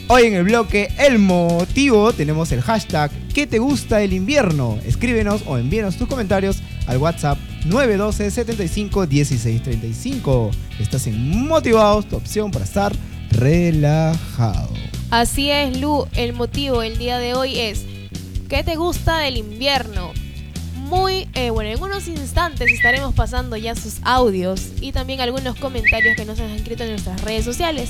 Hoy en el bloque El Motivo tenemos el hashtag ¿Qué te gusta el invierno? Escríbenos o envíenos tus comentarios al WhatsApp 912 75 16 35. Estás en Motivados, tu opción para estar relajado. Así es, Lu. El motivo el día de hoy es ¿Qué te gusta del invierno? Muy, eh, bueno, en unos instantes estaremos pasando ya sus audios y también algunos comentarios que nos han escrito en nuestras redes sociales.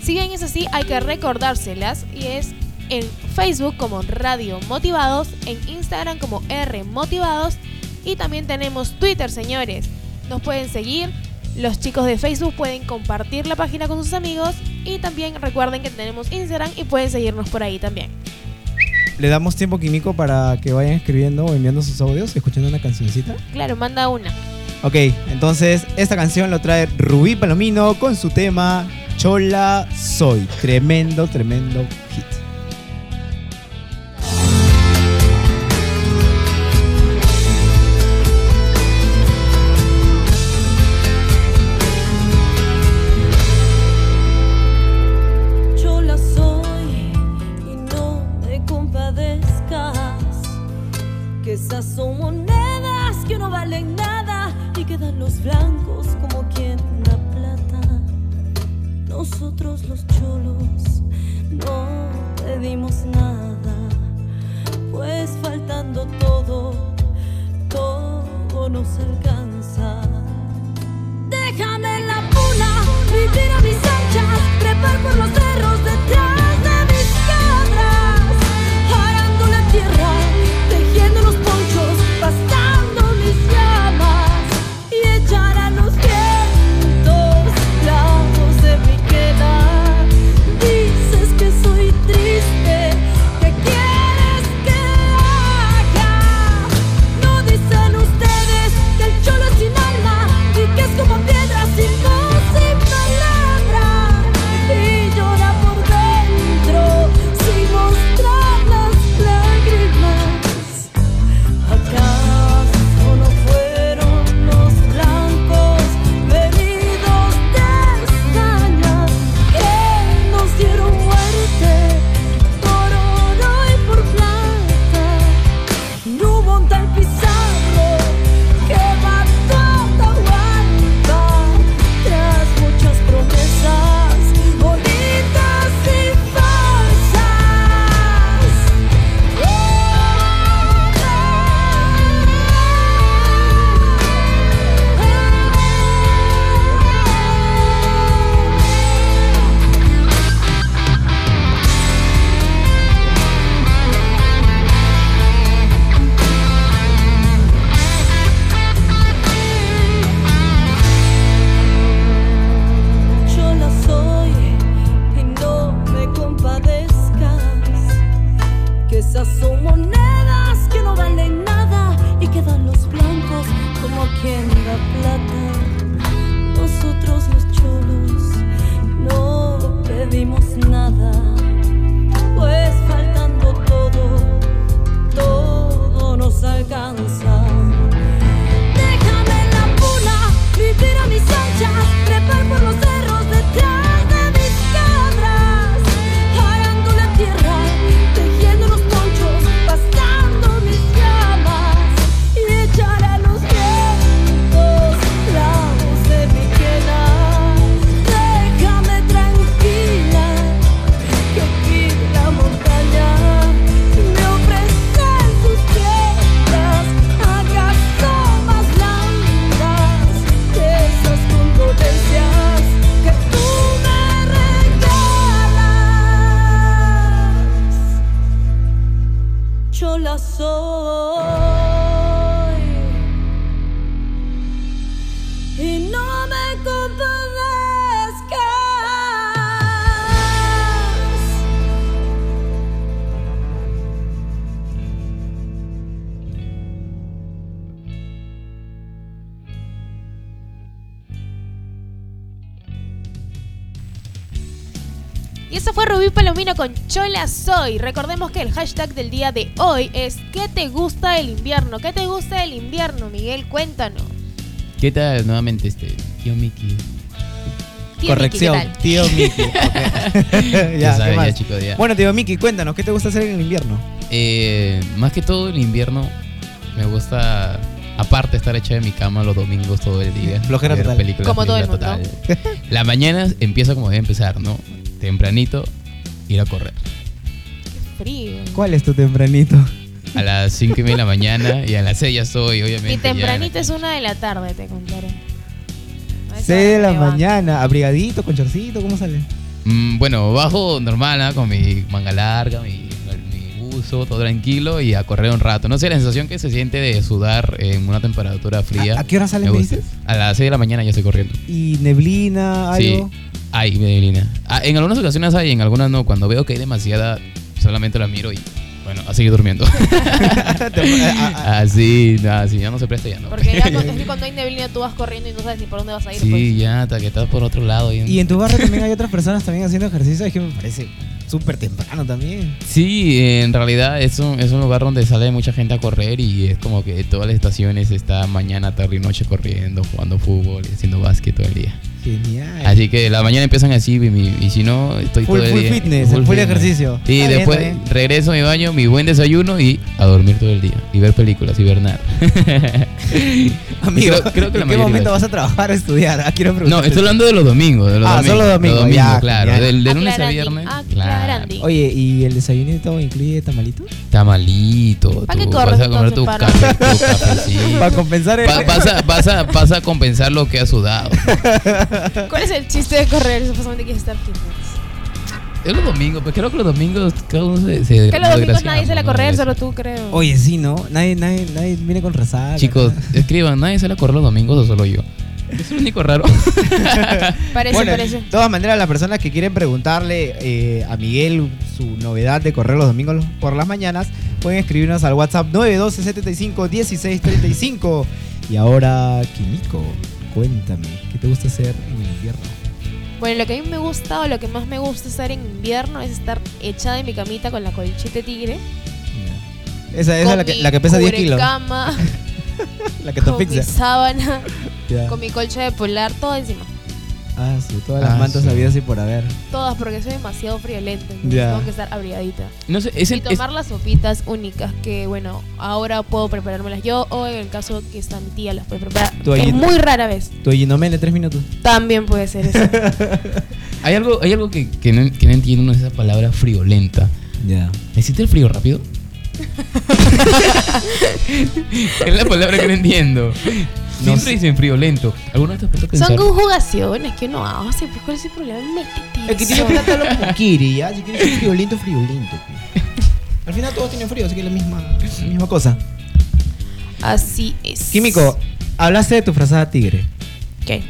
Si bien es así, hay que recordárselas y es en Facebook como Radio Motivados, en Instagram como R Motivados y también tenemos Twitter, señores. Nos pueden seguir, los chicos de Facebook pueden compartir la página con sus amigos y también recuerden que tenemos Instagram y pueden seguirnos por ahí también. Le damos tiempo químico para que vayan escribiendo o enviando sus audios, escuchando una cancioncita. Claro, manda una. Ok, entonces esta canción lo trae Rubí Palomino con su tema Chola Soy. Tremendo, tremendo hit. Recordemos que el hashtag del día de hoy es ¿Qué te gusta del invierno? ¿Qué te gusta del invierno, Miguel? Cuéntanos. ¿Qué tal nuevamente este tío Mickey? Tío Corrección, tío Miki. ok. Ya ya, sabes, ya, chicos, ya. Bueno, tío Miki, cuéntanos, ¿qué te gusta hacer en el invierno? Eh, más que todo el invierno me gusta aparte estar hecha en mi cama los domingos todo el día. Flojera total. películas, Como todo el mundo. total. La mañana empieza como debe empezar, ¿no? Tempranito, ir a correr. Frío. ¿Cuál es tu tempranito? A las 5 y media de la mañana y a las 6 ya estoy, obviamente. Mi tempranito es una de la tarde, te contaré. A esa 6 de la mañana, abrigadito, con chorcito, ¿cómo sale? Mm, bueno, bajo normal, ¿ah? con mi manga larga, mi, mi buzo, todo tranquilo y a correr un rato. No sé, la sensación que se siente de sudar en una temperatura fría. ¿A, a qué hora sale, me dices? A las 6 de la mañana ya estoy corriendo. ¿Y neblina, algo? Sí, hay neblina. Ah, en algunas ocasiones hay, en algunas no. Cuando veo que hay demasiada, solamente la miro y bueno, a seguir durmiendo. Así, si ya no se presta ya no. Porque ya cuando, es que cuando hay neblina tú vas corriendo y no sabes ni por dónde vas a ir. pues. Sí, ya, hasta que estás por otro lado. y- Y en tu barrio también hay otras personas también haciendo ejercicio, es que me parece súper temprano también. Sí, en realidad es un, es un lugar donde sale mucha gente a correr y es como que todas las estaciones está mañana, tarde y noche corriendo, jugando fútbol y haciendo básquet todo el día. Genial. Así que la mañana empiezan así y, si no, estoy Full- todo el full día. fitness, full fitness. ejercicio. Y Está bien, después bien. regreso a mi baño, mi buen desayuno y a dormir todo el día. Y ver películas y ver nada. Amigo, creo, creo que la ¿en qué momento vas a trabajar o estudiar? Ah, quiero No, estoy hablando de los domingos. De los Ah, domingos, solo domingos, ya, claro. Del, de lunes a viernes. Claro. Oye, ¿y el desayunito incluye tamalito? Tamalito. ¿Pa' qué corres vas a comer tu, entonces, café, tu cafecito. Para compensar el... Va- vas, a, vas, a, vas a compensar lo que has sudado. ¿Cuál es el chiste de correr? Supuestamente quieres estar fitness. Es los domingos, pues creo que los domingos cada uno se. se Que los domingos nadie desgraciamos, sale a ¿no? correr, solo tú creo. Oye, sí, ¿no? Nadie, nadie, nadie viene con resaca. Chicos, escriban, ¿nadie sale a correr los domingos o solo yo? Es el único raro. Parece, bueno, parece. de todas maneras, las personas que quieren preguntarle eh, a Miguel su novedad de correr los domingos por las mañanas, pueden escribirnos al WhatsApp 912-75-1635. Y ahora, Kimiko, cuéntame, ¿qué te gusta hacer en invierno? Bueno, lo que a mí me gusta o lo que más me gusta estar en invierno es estar echada en mi camita con la colchita tigre. Esa, esa es la que, la que pesa 10 kilos. cubrecama, La que te con mi sábana, con mi colcha de polar, todo encima. Ah, sí, todas las Ah, mantas sí. habidas y por haber. Todas, porque soy demasiado friolenta. Entonces Ya. tengo que estar abrigadita. No sé, es y el. es- tomar las sopitas únicas que, bueno, ahora puedo preparármelas yo o en el caso que está mi tía las puede preparar. Es muy rara vez. Tu Ginomel de 3 minutos. También puede ser eso. hay algo, hay algo que, que, no, que no entiendo, no es esa palabra friolenta. Ya. ¿Necesita el frío rápido? es la palabra que no entiendo. Siempre dicen friolento. ¿Alguna vez te has puesto a pensar? Son conjugaciones que uno hace. Pues, ¿Cuál es el problema? Métete. El que tiene plata lo quiere, ¿ya? Si quieres ser friolento, friolento. pe. Al final todos tienen frío, así que es la misma, la misma cosa. Así es. Químico, hablaste de tu frazada tigre. ¿Qué?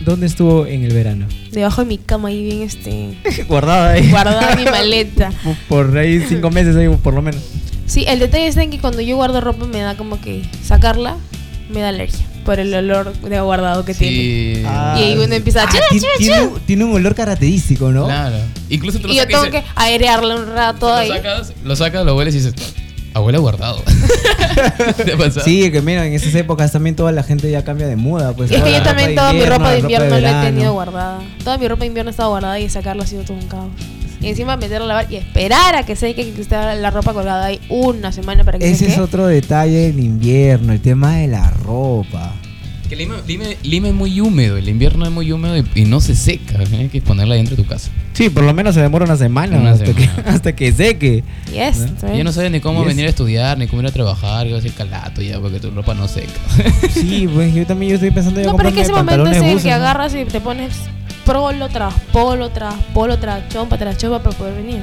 ¿Dónde estuvo en el verano? Debajo de mi cama ahí bien este. Guardada ahí. guardada mi maleta. Por- Por ahí cinco meses ahí, por lo menos. Sí, el detalle en que cuando yo guardo ropa me da como que sacarla me da alergia por el olor de guardado que tiene. Ah, Y ahí uno empieza a... ah, "Chu, ti- chu, tiene, chu". un- tiene un olor característico, ¿no? Claro. Incluso te lo Y yo tengo y que airearla un rato lo ahí. sacas, lo sacas, lo hueles y dices, abuela guardado. ¿Te ha pasado? Sí, que mira, en esas épocas también toda la gente ya cambia de moda. Pues, es que yo la también toda mi ropa de invierno, invierno la he tenido guardada. Toda mi ropa de invierno estaba guardada y sacarla ha sido todo un caos. Y encima meterla a lavar y esperar a que seque que esté la ropa colgada ahí una semana para que Ese seque. es otro detalle del invierno, el tema de la ropa. Que Lima, Lima- Lima es muy húmedo, el invierno es muy húmedo y, y no se seca. Tienes que ponerla dentro de tu casa. Sí, por lo menos se demora una semana, Una hasta, semana. Que, hasta que seque. Yes, ¿No? Yo no sabes ni cómo Yes. venir a estudiar, ni cómo ir a trabajar, que va a ser calato ya, porque tu ropa no seca. Sí, pues yo también yo estoy pensando ya No, pero es que ese momento es el que ¿no? agarras y te pones polo tras polo tras polo tras chompa tras chompa para poder venir.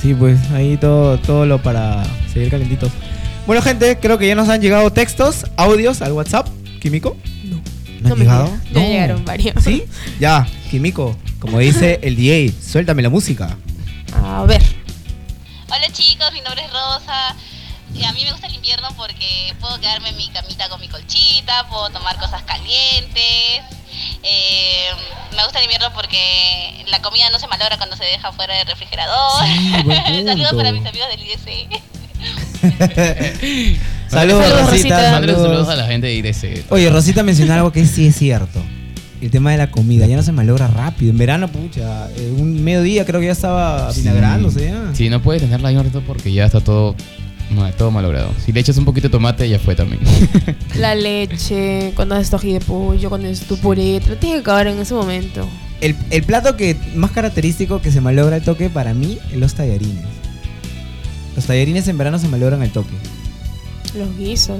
Sí, pues ahí todo, todo lo para seguir calentitos. Bueno, gente, creo que ya nos han llegado textos, audios al WhatsApp. ¿Químico? No. ¿No, No han me llegado? llega. Ya llegaron varios. ¿Sí? Ya, Químico. Como dice el DJ, suéltame la música. A ver. Hola chicos, mi nombre es Rosa. Y a mí me gusta el invierno porque puedo quedarme en mi camita con mi colchita, puedo tomar cosas calientes. Eh, me gusta el invierno porque la comida no se malogra cuando se deja fuera del refrigerador. Sí, Saludos para mis amigos del IDC. Saludos, Saludos, Rosita. Rosita. Mándale saludos a la gente de IDC. Oye, Rosita mencionó algo que sí es cierto. El tema de la comida, ya no se malogra rápido. En verano, pucha, eh, un mediodía creo que ya estaba vinagrándose ya. Sí, no puedes tenerla ahí un rato porque ya está todo, no, todo malogrado. Si le echas un poquito de tomate, ya fue también. La leche, cuando haces tu ají de pollo, cuando haces tu puré, te lo tienes que acabar en ese momento. El, el plato que más característico que se malogra el toque para mí es los tallarines. Los tallarines en verano se malogran el toque. Los guisos,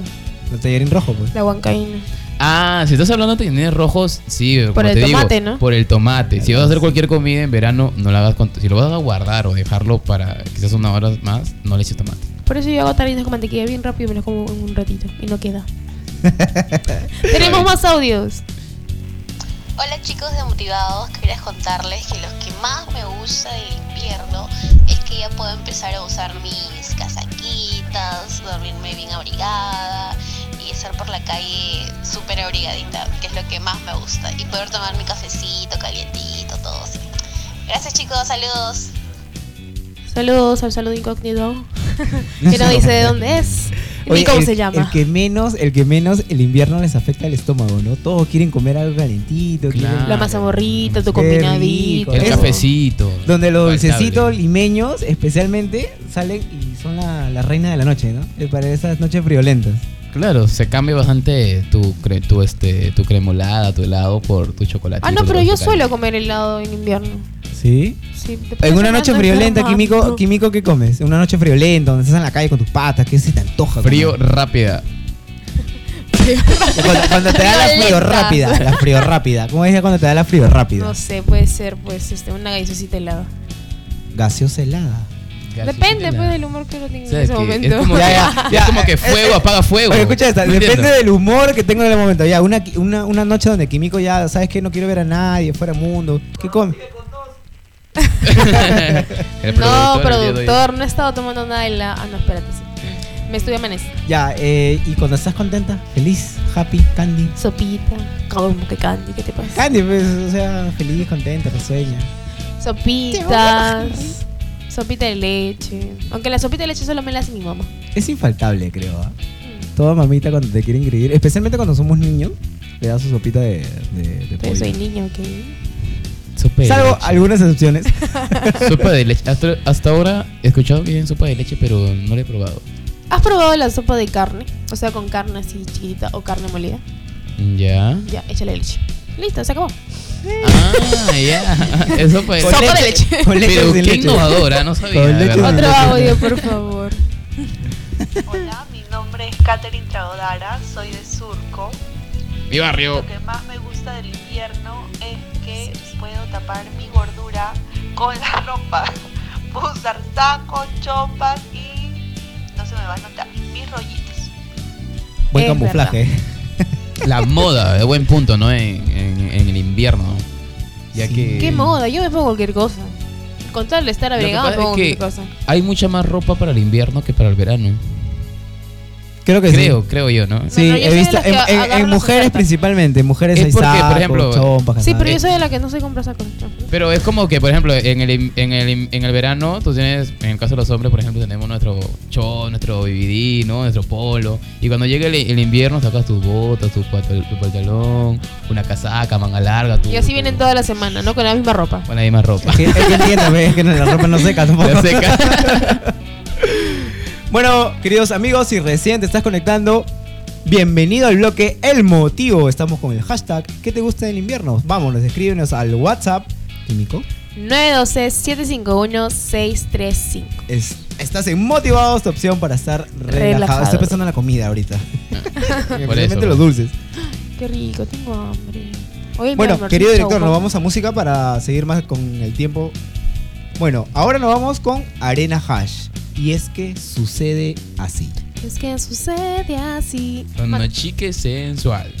El tallarín rojo, pues. la huancaína. Ah, si estás hablando de tener rojos, sí, Por como el te digo, tomate, ¿no? Por el tomate. Si vas a hacer cualquier comida en verano, no la hagas con. Si lo vas a guardar o dejarlo para quizás una hora más, no le eches tomate. Por eso yo hago tallarines con mantequilla bien rápido y me los como en un ratito y no queda. Tenemos más audios. Hola chicos de Motivados, quería contarles que lo que más me gusta del invierno es que ya puedo empezar a usar mis casaquitas, dormirme bien abrigada y estar por la calle súper abrigadita, que es lo que más me gusta. Y poder tomar mi cafecito calientito, todo así. Gracias chicos, saludos. Saludos al saludo incógnito. que no dice de dónde es. Ni Oye, cómo el, se llama. El que menos, el que menos el invierno les afecta el estómago, ¿no? Todos quieren comer algo calentito. quieren- La mazamorrita, tu combinadito. rico. El Eso. cafecito. Donde los dulcecitos limeños, especialmente, salen y son la, la reina de la noche, ¿no? Eh, Para esas noches friolentas. Claro, se cambia bastante tu, cre- tu, este, tu cremolada, tu helado por tu chocolate. Ah, no, pero yo suelo comer helado en invierno. ¿Sí? En una noche friolenta, químico, químico, ¿qué comes? Una noche friolenta, donde estás en la calle con tus patas, ¿qué se te antoja? Frío comer? rápida. Cuando, cuando te da la frío rápida, la frío rápida. ¿Cómo decía cuando te da la frío rápida? No sé, puede ser pues este, una gaseosita helada. Gaseosa helada. Depende pues del humor que uno tenga en ¿Sabes ese momento. Es como, Ya, que, ya, es ya. como que fuego apaga fuego. Oye, escucha esta, No depende entiendo. del humor que tengo en el momento. Ya, una, una, una noche donde Químico ya, ¿sabes qué? No quiero ver a nadie, fuera mundo. ¿Qué come? No, productor, no he estado tomando nada de la. Ah, no, espérate. sí. Me estuve amaneciendo. Ya, eh, y cuando estás contenta, feliz, happy, candy. Sopita. Como que candy, ¿qué te pasa? Candy, pues, o sea, feliz, contenta, risueña. Sopitas. Sopita de leche. Aunque la sopita de leche solo me la hace mi mamá. Es infaltable, creo. ¿ah? Toda mamita cuando te quiere engreír, especialmente cuando somos niños, le da su sopita de, de, de Pero pollo. soy niño, ¿ok? Sopa de Salvo leche. algunas excepciones. Sopa de leche. Hasta, hasta ahora he escuchado bien sopa de leche, pero no la he probado. ¿Has probado la sopa de carne? O sea, con carne así chiquitita o carne molida. Ya. Ya, échale leche. Listo, se acabó. Ah, ya. Es sopa de Con Sopa de leche. Con leche Pero qué leche. innovadora, no sabía. Otro audio, por favor. Hola, mi nombre es Katherine Tragodara, soy de Surco. Mi barrio. Lo que más me gusta del invierno es que puedo tapar mi gordura con la ropa. Puedo usar sacos, chopas y no se me va a notar mis rollitos. Buen Es camuflaje. La moda, de buen punto, ¿no? En, en- en el invierno. Ya Sí. que. ¿Qué moda? Yo me pongo cualquier cosa. Con tal de estar abrigado, me pongo es que cualquier cosa. hay mucha más ropa para el invierno que para el verano. Creo que creo, sí. creo yo, ¿no? Sí, No, no, yo he visto en, mujeres principalmente, en mujeres Es hay porque, por ejemplo, chompas, Sí, pero yo soy de la que no se compra sacos. Pero es como que, por ejemplo, en el, en el, en el verano, tú tienes, en el caso de los hombres, por ejemplo, tenemos nuestro chon, nuestro BBD, ¿no? Nuestro polo. Y cuando llega el, el invierno, sacas tus botas, tu, tu pantalón, una casaca, manga larga. Tu, Y así tu- vienen toda la semana, ¿no? Con la misma ropa. Con la misma ropa. Es que, es que es que la ropa no seca tampoco. La seca. Bueno, queridos amigos, si recién te estás conectando, bienvenido al bloque El Motivo. Estamos con el hashtag ¿Qué te gusta del invierno? Vámonos, escríbenos al WhatsApp. Químico. 912-751-635. Es, estás en Motivados, tu opción para estar relajado. Relajado. Estoy pensando en la comida ahorita. Especialmente eso. los dulces. Qué rico, tengo hambre. Hoy Bueno, querido director, nos vamos a música para seguir más con el tiempo. Bueno, ahora nos vamos con Arena Hash. Y es que sucede así. Es que sucede así. Una chica sensual.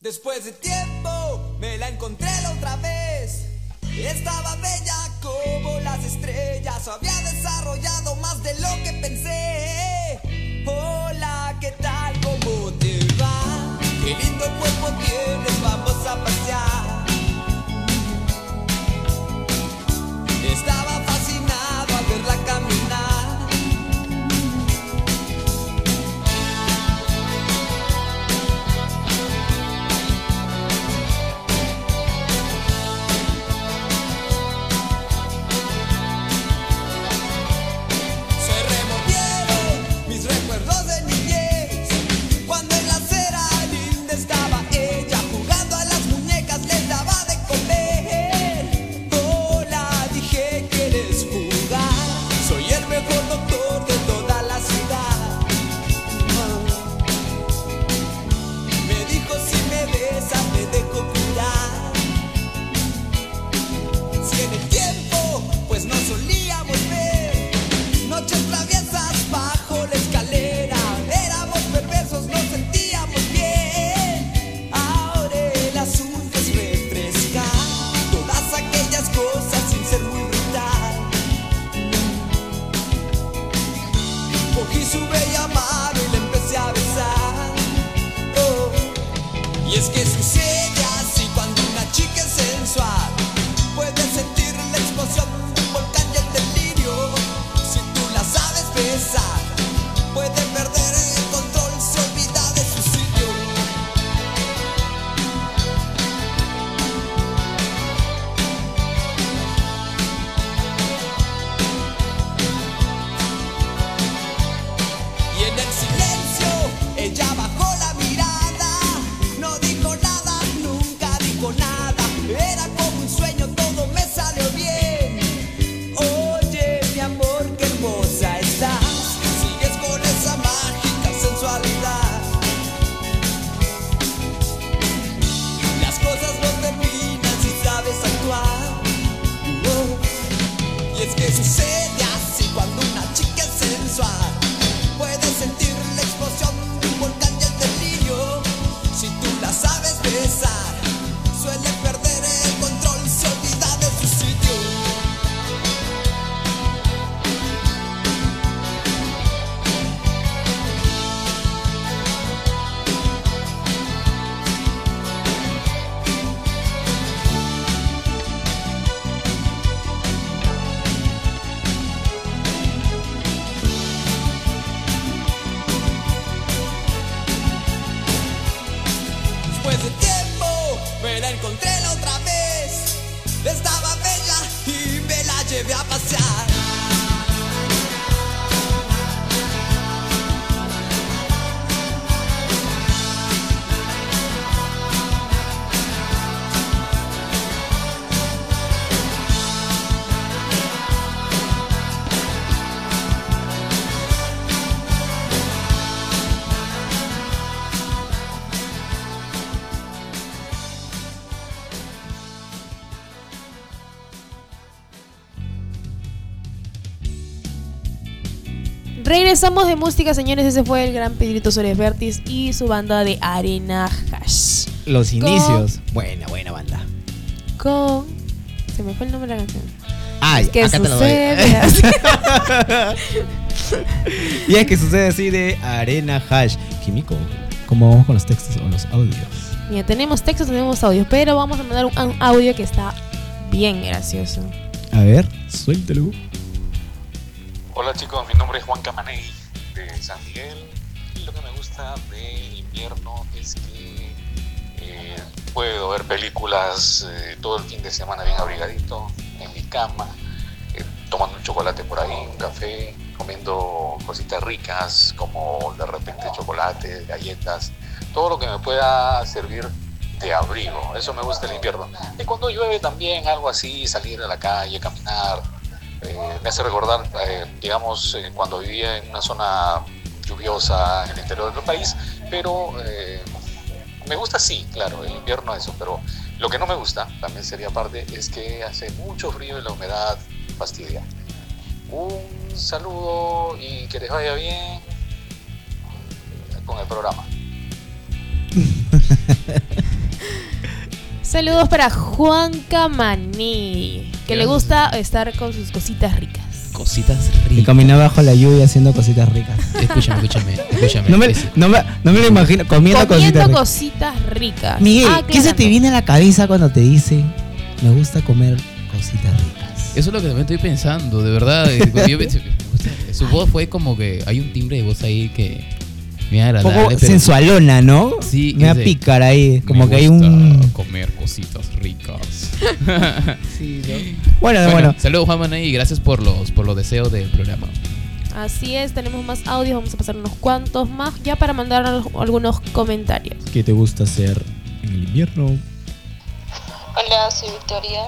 Después de tiempo me la encontré la otra vez. Estaba bella como las estrellas. Había desarrollado más de lo que pensé. Hola, ¿qué tal? ¿Cómo te va? Qué lindo cuerpo tienes, vamos a pasear. stáva v Regresamos de música, señores. Ese fue el gran Pedrito Soles Vertis y su banda de Arena Hash. Los Con- inicios. Buena, buena banda. Con. Se me fue el nombre de la canción. Ay, Es que acá te lo doy. sucede y es que sucede así de Arena Hash. Químico, ¿cómo vamos con los textos o los audios? Mira, tenemos textos, tenemos audios, pero vamos a mandar un, un audio que está bien gracioso. A ver, suéltalo. Hola chicos, mi nombre es Juan Camaney de San Miguel y lo que me gusta del invierno es que eh, puedo ver películas eh, todo el fin de semana bien abrigadito en mi cama, eh, tomando un chocolate por ahí, un café, comiendo cositas ricas como de repente chocolate, galletas, todo lo que me pueda servir de abrigo. Eso me gusta el invierno. Y cuando llueve también algo así, salir a la calle, caminar, eh, me hace recordar, eh, digamos, eh, cuando vivía en una zona lluviosa en el interior del país, pero eh, me gusta sí, claro, el invierno eso, pero Lo que no me gusta, también sería parte, es que hace mucho frío y la humedad fastidia. Un saludo y que les vaya bien con el programa. Saludos para Juan Camaní, que le gusta estar con sus cositas ricas. Cositas Y ricas. caminaba bajo la lluvia haciendo cositas ricas. Escúchame, escúchame, escúchame. No me, no me, no me lo imagino comiendo, Comiendo cositas ricas. cositas ricas. Miguel, Ah, ¿qué se te viene a la cabeza cuando te dice me gusta comer cositas ricas? Eso es lo que también estoy pensando, de verdad. eh, cuando yo pensé, me gusta- Su voz fue como que hay un timbre de voz ahí que me Un agradable. poco pero- sensualona, ¿no? Sí, Me da ese- pícara ahí, como me que hay gusta un... comer cositas ricas. Sí, Bueno, bueno. Saludos Juan Mané y gracias por los por los deseos del programa. Así es, tenemos más audios, vamos a pasar unos cuantos más ya para mandar al- algunos comentarios. ¿Qué te gusta hacer en el invierno? Hola, soy Victoria,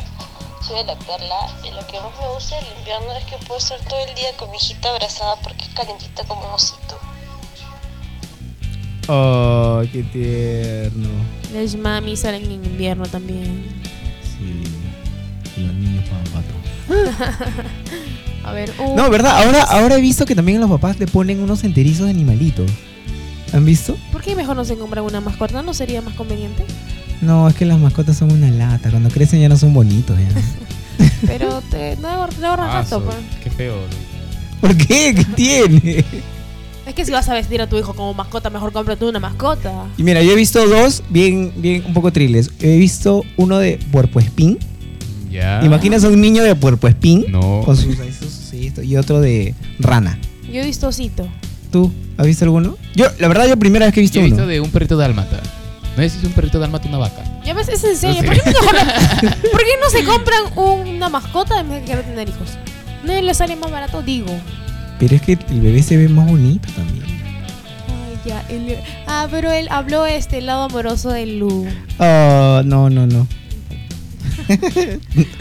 soy de la Perla y lo que más me gusta del invierno es que puedo estar todo el día con mi hijita abrazada porque es calentita como un osito. Oh, qué tierno. Las mami salen en invierno también. Sí. Los niños pagan pato. A ver, un- No, ¿verdad? Ahora, ahora he visto que también los papás le ponen unos enterizos de animalitos. ¿Han visto? ¿Por qué mejor no se compran una mascota? ¿No sería más conveniente? No, es que las mascotas son una lata. Cuando crecen ya no son bonitos. Ya. Pero te, no ahorras Ah, gasto, pues. Qué feo. ¿Por qué? ¿Qué tiene? Es que si vas a vestir a tu hijo como mascota, mejor cómprate una mascota. Y mira, yo he visto dos bien, bien, un poco triles. He visto uno de puercoespín. Ya. Imaginas a un niño de puercoespín No. con sus, sus- sí, esto, y otro de rana. Yo he visto osito. ¿Tú has visto alguno? Yo, la verdad, yo primera vez que he visto Yo he visto uno. de un perrito dálmata. ¿No es un perrito dálmata una vaca? Ya ves, es en serio. No ¿Por, sé. qué mejor no, por qué no se compran una mascota en vez de querer tener hijos? ¿No les sale más barato? Digo. Pero es que el bebé se ve más bonito también. Ay, ya. el- ah, pero él habló este el lado amoroso de Lu. Oh, no, no, no.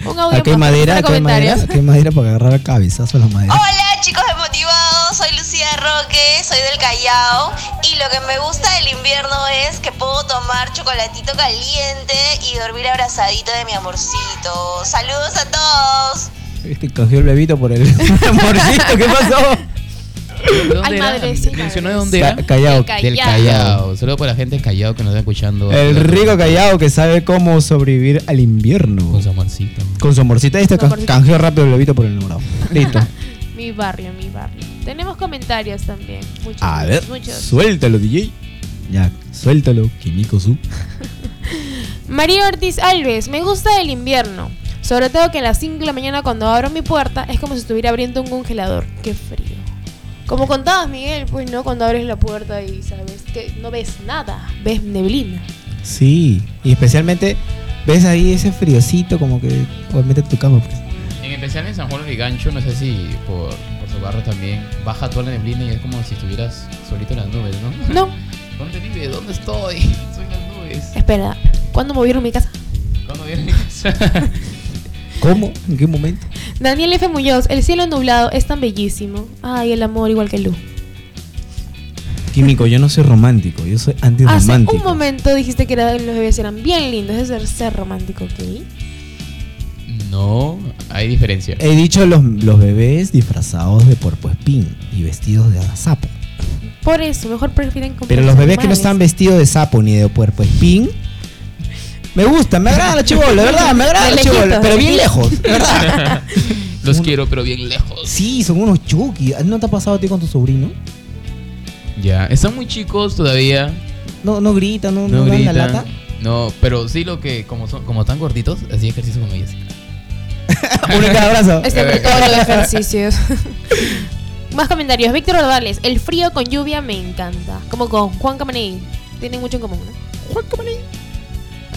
Un audio Acá hay más, madera, hay madera, hay madera para agarrar cabezazo a la madera. Hola chicos de Motivados, soy Lucía Roque, soy del Callao y lo que me gusta del invierno es que puedo tomar chocolatito caliente y dormir abrazadito de mi amorcito. Saludos a todos. Este cogió el bebito por el amorcito, ¿qué pasó? ¿De dónde Ay, era? madre, sí, ¿Mencionó de madre. dónde Ca- era? Callao. Del Del Callao. Callao. Saludos para la gente en Callao que nos está escuchando. El rico callado que sabe cómo sobrevivir al invierno. Con su amorcito. Con su amorcito. Ahí está, ca- canjeó rápido el bebito por el número. Listo. Mi barrio, mi barrio. Tenemos comentarios también. Muchos, A ver, muchos. suéltalo, DJ. Ya, suéltalo, Kimiko Su. María Ortiz Alves, me gusta el invierno. Sobre todo que a las 5 de la mañana cuando abro mi puerta es como si estuviera abriendo un congelador. Qué frío. Como contabas, Miguel, pues no, cuando abres la puerta y sabes que no ves nada, ves neblina. Sí, y especialmente ves ahí ese friocito como que. O métete a tu cama, pues. En especial en San Juan de Gancho, no sé si por, por su barrio también, baja toda la neblina y es como si estuvieras solito en las nubes, ¿no? No, ¿Dónde vive? ¿Dónde estoy? Soy en las nubes. espera, ¿cuándo movieron mi casa? ¿Cuándo viene mi casa? ¿Cómo? ¿En qué momento? Daniel F. Muñoz, el cielo nublado es tan bellísimo. Ay, el amor igual que Lu. Químico, yo no soy romántico, yo soy Hace antirromántico. un momento dijiste que era- los bebés eran bien lindos, es ser romántico, ¿ok? No, hay diferencia. He dicho los, los bebés disfrazados de puercoespín y vestidos de sapo. Por eso, mejor prefieren comprar Pero los bebés que no están vestidos de sapo ni de puercoespín. Me gustan, me agradan los chibolos, de verdad, me los chibolos, lejitos, pero bien lejos, verdad. Los quiero, pero bien lejos. Sí, son unos chuki. ¿No te ha pasado a ti con tu sobrino? Ya, están muy chicos todavía. No, no gritan, no, No no, dan la gritan. lata. No, pero sí lo que, como son, como tan gorditos, así ejercicio con ellos. Uno en cada brazo. Este es todos los ejercicios. Más comentarios. Víctor Ordales, el frío con lluvia me encanta. Como con Juan Camaney. Tienen mucho en común, ¿no? Juan Camaney.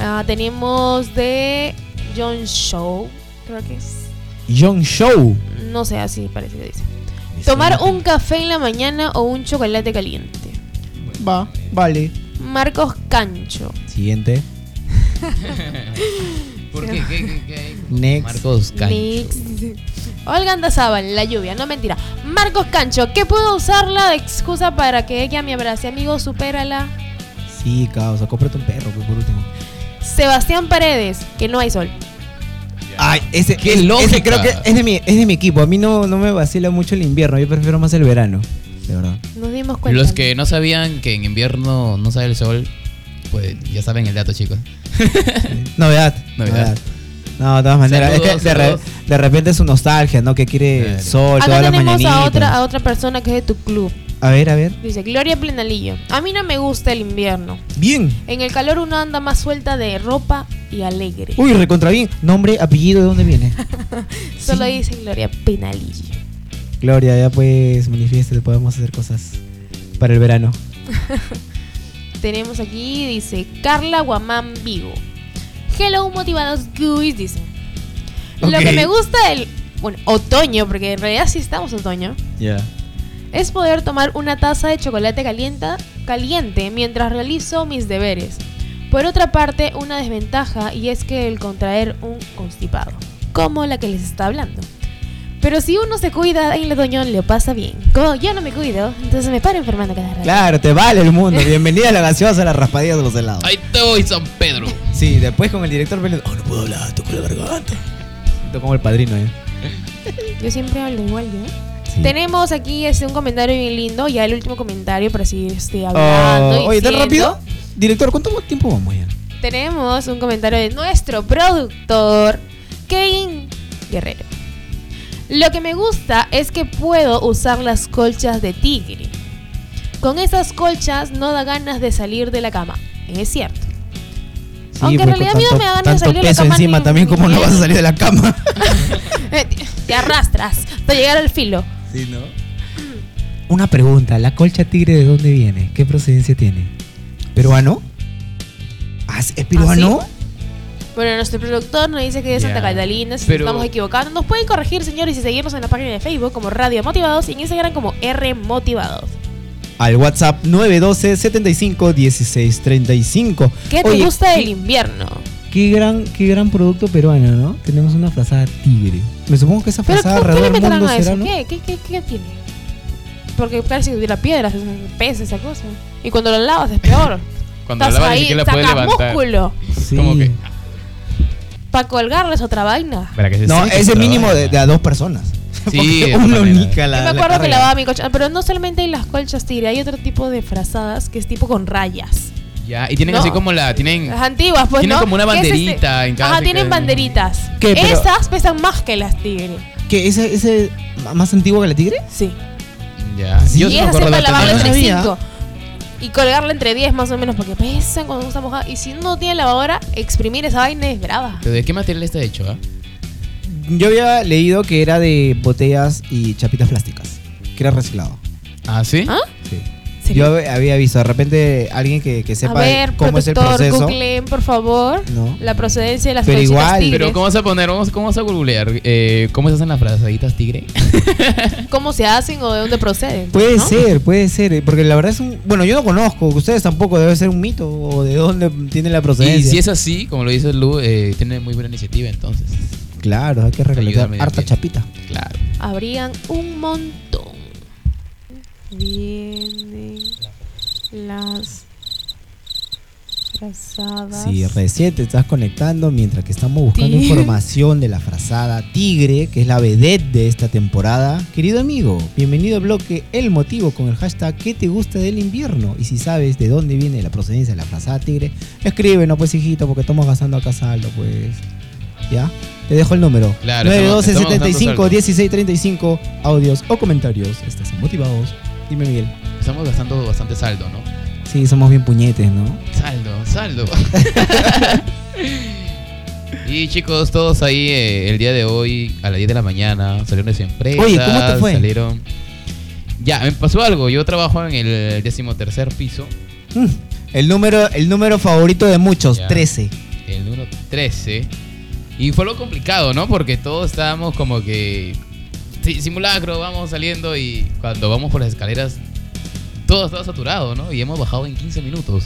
Ah, tenemos de John Show, creo que es. John Show. No sé, así parece que dice. Tomar un café en la mañana o un chocolate caliente. Va, vale. Marcos Cancho. Siguiente. ¿Por qué? ¿Qué, qué, qué? Next. Marcos Cancho. Nix. Olga Andazábal, la lluvia, no mentira. Marcos Cancho, ¿qué puedo usarla de excusa para que ella me abrace? Amigo, supérala. Sí, causa, cómprate un perro, pues, por último. Sebastián Paredes, que no hay sol. Ay, ese, Qué ese- lógica. ese creo que es de, mi, es de mi equipo. A mí no, no me vacila mucho el invierno. Yo prefiero más el verano. De verdad. Nos dimos cuenta. Los que no sabían que en invierno no sale el sol, pues ya saben el dato, chicos. Novedad. Novedad. No, de todas maneras. Saludos, es que de, re- saludos. de repente es su nostalgia, ¿no? Que quiere Claro. sol Acá tenemos a otra, a otra persona que es de tu club. A ver, a ver. Dice, Gloria Plenalillo. A mí no me gusta el invierno. Bien. En el calor uno anda más suelta de ropa y alegre. Uy, recontra bien. Nombre, apellido, ¿de dónde viene? Solo dice Gloria Penalillo. Gloria, ya pues manifieste, podemos hacer cosas para el verano. Tenemos aquí, dice Carla Guamán Vigo. Hello, motivados guys, dice. Lo que me gusta del, bueno, otoño, porque en realidad sí estamos otoño, Ya. Es poder tomar una taza de chocolate caliente, caliente mientras realizo mis deberes. Por otra parte, una desventaja y es que el contraer un constipado, como la que les está hablando. Pero si uno se cuida en el otoño, le pasa bien. Como yo no me cuido, entonces me paro enfermando cada rato. Claro, te vale el mundo. Bienvenida a la gaseosa, a las raspadillas de los helados. Ahí te voy, San Pedro. Sí, después con el director peleando. Oh, no puedo hablar, toco la garganta. Siento como el padrino, ¿eh? Yo siempre hablo igual, ¿yo? Sí. Tenemos aquí este, un comentario bien lindo, ya el último comentario para seguir este, hablando. Oh, oye, ¿tan rápido? Director, ¿cuánto tiempo vamos ya? Tenemos un comentario de nuestro productor, Kevin Guerrero. Lo que me gusta es que puedo usar las colchas de tigre. Con esas colchas no da ganas de salir de la cama. Es cierto. Aunque en pues, realidad a mí no me da ganas de salir de la cama encima ni- también, ni ¿cómo no vas a mierda. salir de la cama? Te- Te arrastras hasta llegar al filo. Sí, ¿no? Una pregunta, ¿la colcha tigre de dónde viene? ¿Qué procedencia tiene? ¿Peruano? Ah, ¿Es peruano? Bueno, nuestro productor nos dice que es Santa. Catalina, si Pero- estamos equivocando. Nos pueden corregir, señores, y seguirnos en la página de Facebook como Radio Motivados y en Instagram como R Motivados. Al WhatsApp 912 75 16 35. ¿Qué te Oye, gusta del invierno? Qué gran, qué gran producto peruano, ¿no? Tenemos una frazada tigre. Me supongo que esa ¿Pero frazada ¿qué, qué le alrededor del meterán mundo a eso? será, ¿no? ¿Qué, qué, qué, qué tiene? Porque parece que tuviera piedras, pesa esa cosa. Y cuando lo lavas es peor. Cuando Estás la lavas ni ahí, siquiera la puedes sacas levantar. músculo. Sí. Como que. Para colgarles otra vaina. Para que se No, ese mínimo de, a dos personas. Sí, una única la Yo me la acuerdo que carga. lavaba mi colcha. Pero no solamente hay las colchas tigre, hay otro tipo de frazadas que es tipo con rayas. Ya, y tienen No. así como la. Tienen. Las antiguas, pues Tienen ¿no? como una es este- banderita en cada Ajá, tienen banderitas. ¿Qué, pero- Esas pesan más que las tigre. ¿Qué? ¿Ese, ese más antiguo que la tigre? Sí. Ya. Yo y sí es de para lavarla entre sabía. 5. Y colgarla entre 10 más o menos porque pesan cuando está mojada. Y si no tiene lavadora, exprimir esa vaina es brava. ¿Pero de qué material está hecho, ah? Yo había leído que era de botellas y chapitas plásticas. Que era reciclado. ¿Ah, sí? ¿Ah? Yo hab- había visto, de repente alguien que, que A sepa ver, cómo es el proceso. googleen, por favor, No. la procedencia de las Pero igual. tigres. Pero ¿cómo vas a poner? Vamos, ¿Cómo vas a googlear? Eh, ¿Cómo se hacen las frazaditas tigre? ¿Cómo se hacen o de dónde proceden? Puede ¿no? ser, puede ser, eh, porque la verdad es un... Bueno, yo no conozco, ustedes tampoco, debe ser un mito o de dónde tiene la Y procedencia. si es así, como lo dice Lu, eh, tiene muy buena iniciativa entonces. Claro, hay que recolectar harta chapita. Claro. Habrían un montón. Vienen las frazadas. Si recién te estás conectando mientras que estamos buscando Tigre. información de la frazada Tigre, que es la vedette de esta temporada. Querido amigo, bienvenido al bloque El Motivo con el hashtag ¿Qué te gusta del invierno? Y si sabes de dónde viene la procedencia de la frazada Tigre, escríbenos pues hijito, porque estamos gastando acá saldo pues. ¿Ya? Te dejo el número. Claro, 912 estamos- estamos 75 gastando saldo. 16 35 audios o comentarios. Estás motivados. Dime Miguel. Estamos gastando bastante saldo, ¿no? Sí, somos bien puñetes, ¿no? Saldo, saldo. y chicos, todos ahí eh, el día de hoy, a las 10 de la mañana, salieron de su empresa. Oye, ¿cómo te fue? Salieron. Ya, me pasó algo. Yo trabajo en el decimotercer piso, Mm, El número, el número favorito de muchos, Ya. 13. el número 13. Y fue lo complicado, ¿no? Porque todos estábamos como que. Sí, simulacro, vamos saliendo y cuando vamos por las escaleras, todo estaba saturado, ¿no? Y hemos bajado en 15 minutos.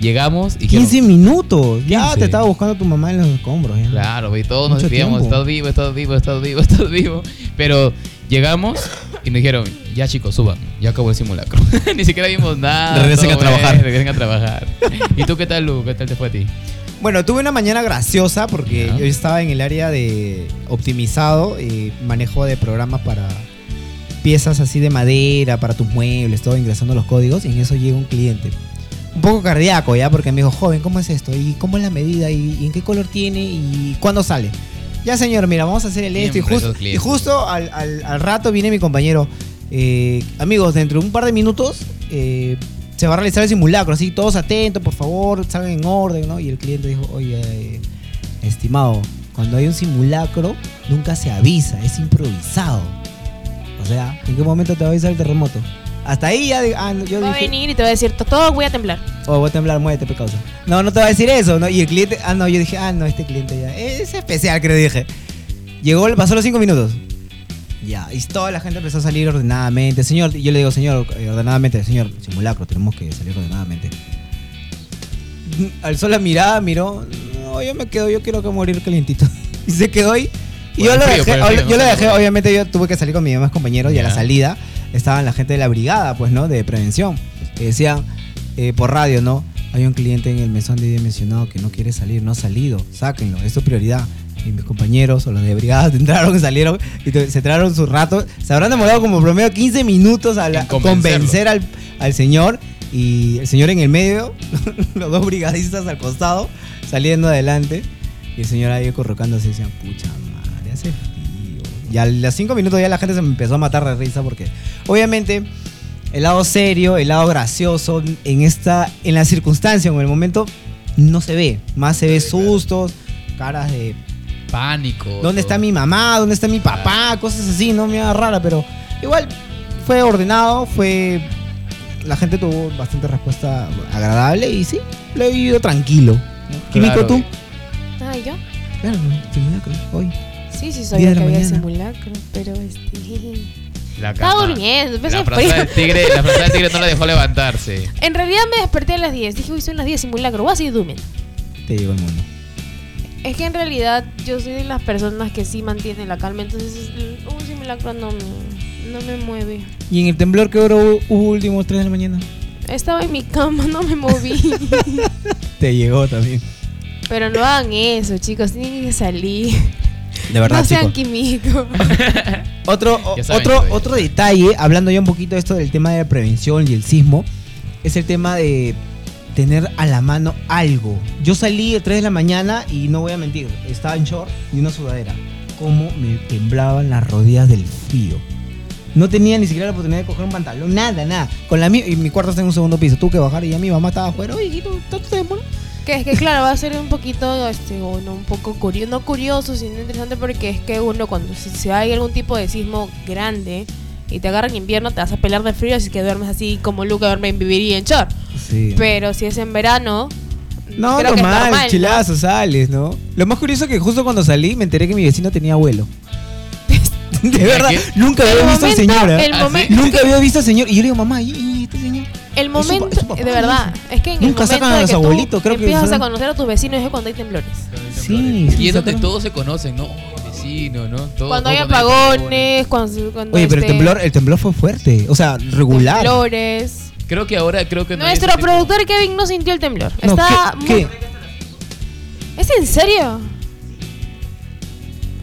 Llegamos y. dijeron, 15 minutos. Ya 15. te estaba buscando tu mamá en los escombros. ya. Claro, y todos nos decíamos, estás vivo, estás vivo, estás vivo, estás vivo. Pero llegamos y nos dijeron, ya chicos, suban, ya acabó el simulacro. Ni siquiera vimos nada. Regresen a trabajar. bien, Regresen a trabajar. ¿Y tú qué tal, Lu? ¿Qué tal te fue a ti? Bueno, tuve una mañana graciosa porque yo estaba en el área de optimizado, eh, manejo de programas para piezas así de madera, para tus muebles, todo ingresando los códigos y en eso llega un cliente. Un poco cardíaco ya, porque me dijo, joven, ¿cómo es esto? ¿Y cómo es la medida? ¿Y, y en qué color tiene? ¿Y cuándo sale? Ya señor, mira, vamos a hacer el esto. Y, Siempre jus- esos y clientes. justo al, al- al rato viene mi compañero. eh, amigos, dentro de un par de minutos eh, se va a realizar el simulacro. Así, todos atentos, por favor, salgan en orden, ¿no? Y el cliente dijo, oye, eh, estimado, cuando hay un simulacro, nunca se avisa, es improvisado. O sea, ¿en qué momento te va a avisar el terremoto? Hasta ahí ya, ah, yo Va a dije, venir y te va a decir, todo voy a temblar. oh, voy a temblar, muévete, pecausa. No, no te va a decir eso, ¿no? Y el cliente, ah, no, yo dije, ah, no, este cliente ya, es especial, creo, dije. Llegó, pasó los cinco minutos. Ya, y toda la gente empezó a salir ordenadamente. Señor, yo le digo, señor, eh, ordenadamente, señor, simulacro, tenemos que salir ordenadamente. Alzó la mirada, miró, no, yo me quedo, yo quiero que morir calientito. Y se quedó ahí. Y yo lo frío, dejé, frío, yo lo dejé, obviamente yo tuve que salir con mis demás compañeros y a la salida estaban la gente de la brigada, pues, ¿no? De prevención. Que decían eh, por radio, ¿no? Hay un cliente en el mesón de dimensionado que no quiere salir, no ha salido, sáquenlo, es su prioridad. Y mis compañeros o los de brigada entraron y salieron y se entraron su rato. Se habrán demorado como promedio 15 minutos a la- convencer al, al señor y el señor en el medio, los dos brigadistas al costado, saliendo adelante. Y el señor ahí corrocándose y decía, pucha madre, hace frío. Y a los cinco minutos ya la gente se me empezó a matar de risa porque obviamente el lado serio, el lado gracioso, en esta, en la circunstancia, en el momento, no se ve. Más se ve sustos, caras de Pánico. ¿Dónde todo. está mi mamá? ¿Dónde está mi papá? Cosas así, ¿no? Me da rara, pero igual fue ordenado, fue... La gente tuvo bastante respuesta agradable y sí, lo he vivido tranquilo. Químico, Claro. tú. Ah, ¿yo? Claro, simulacro, hoy. Sí, sí, sabía que había simulacro, pero este... La Estaba cama. durmiendo, La a frazada del tigre, la frazada del tigre no la dejó levantarse. En realidad me desperté a las 10. Dije, uy, son las 10 simulacro, voy a seguir durmiendo. Te llegó el mundo. Es que en realidad yo soy de las personas que sí mantienen la calma, entonces un simulacro no me, no me mueve. ¿Y en el temblor qué hora hubo, hubo últimos 3 de la mañana? Estaba en mi cama, no me moví. Te llegó también. Pero no hagan eso, chicos, tienen que salir. De verdad, no sean químicos. Otro, o- Ya saben, otro, otro detalle, hablando ya un poquito de esto del tema de la prevención y el sismo, es el tema de tener a la mano algo. Yo salí a 3 de la mañana y no voy a mentir, estaba en short y una sudadera. Cómo me temblaban las rodillas del frío. No tenía ni siquiera la oportunidad de coger un pantalón, nada, nada. Con la mi y mi cuarto está en un segundo piso, tuve que bajar y ya mi mamá estaba afuera. Oye, ¿tanto te demora? Que es que claro, va a ser un poquito, este, bueno, un poco curioso, no curioso, sino interesante porque es que uno cuando si, si hay algún tipo de sismo grande y te agarra en invierno te vas a pelar de frío así que duermes así como Luca duerme en vivir y en short. Sí. Pero si es en verano, No, creo que es normal, ¿no? chilazo, sales, ¿no? Lo más curioso es que justo cuando salí me enteré que mi vecino tenía abuelo. De verdad, ¿Qué? nunca El había visto al momento- señor. el ¿Ah, sí? momento- Nunca había visto al señor. Y yo le digo, mamá, ¿y, y este señor? el momento, es su papá, de verdad, es que en Nunca el momento sacan a los que abuelitos, creo que empiezas a conocer a tus vecinos es cuando hay temblores. Sí, Y sí, es donde sacaron. todos se conocen, ¿no? Vecino, ¿no? Todo- cuando todo hay apagones, cuando, cuando Oye, pero el este, temblor, el temblor fue fuerte. O sea, regular. temblores. Creo que ahora, creo que no Nuestro productor Kevin no sintió el temblor. No, Está ¿qué- muy- qué? ¿Es en serio?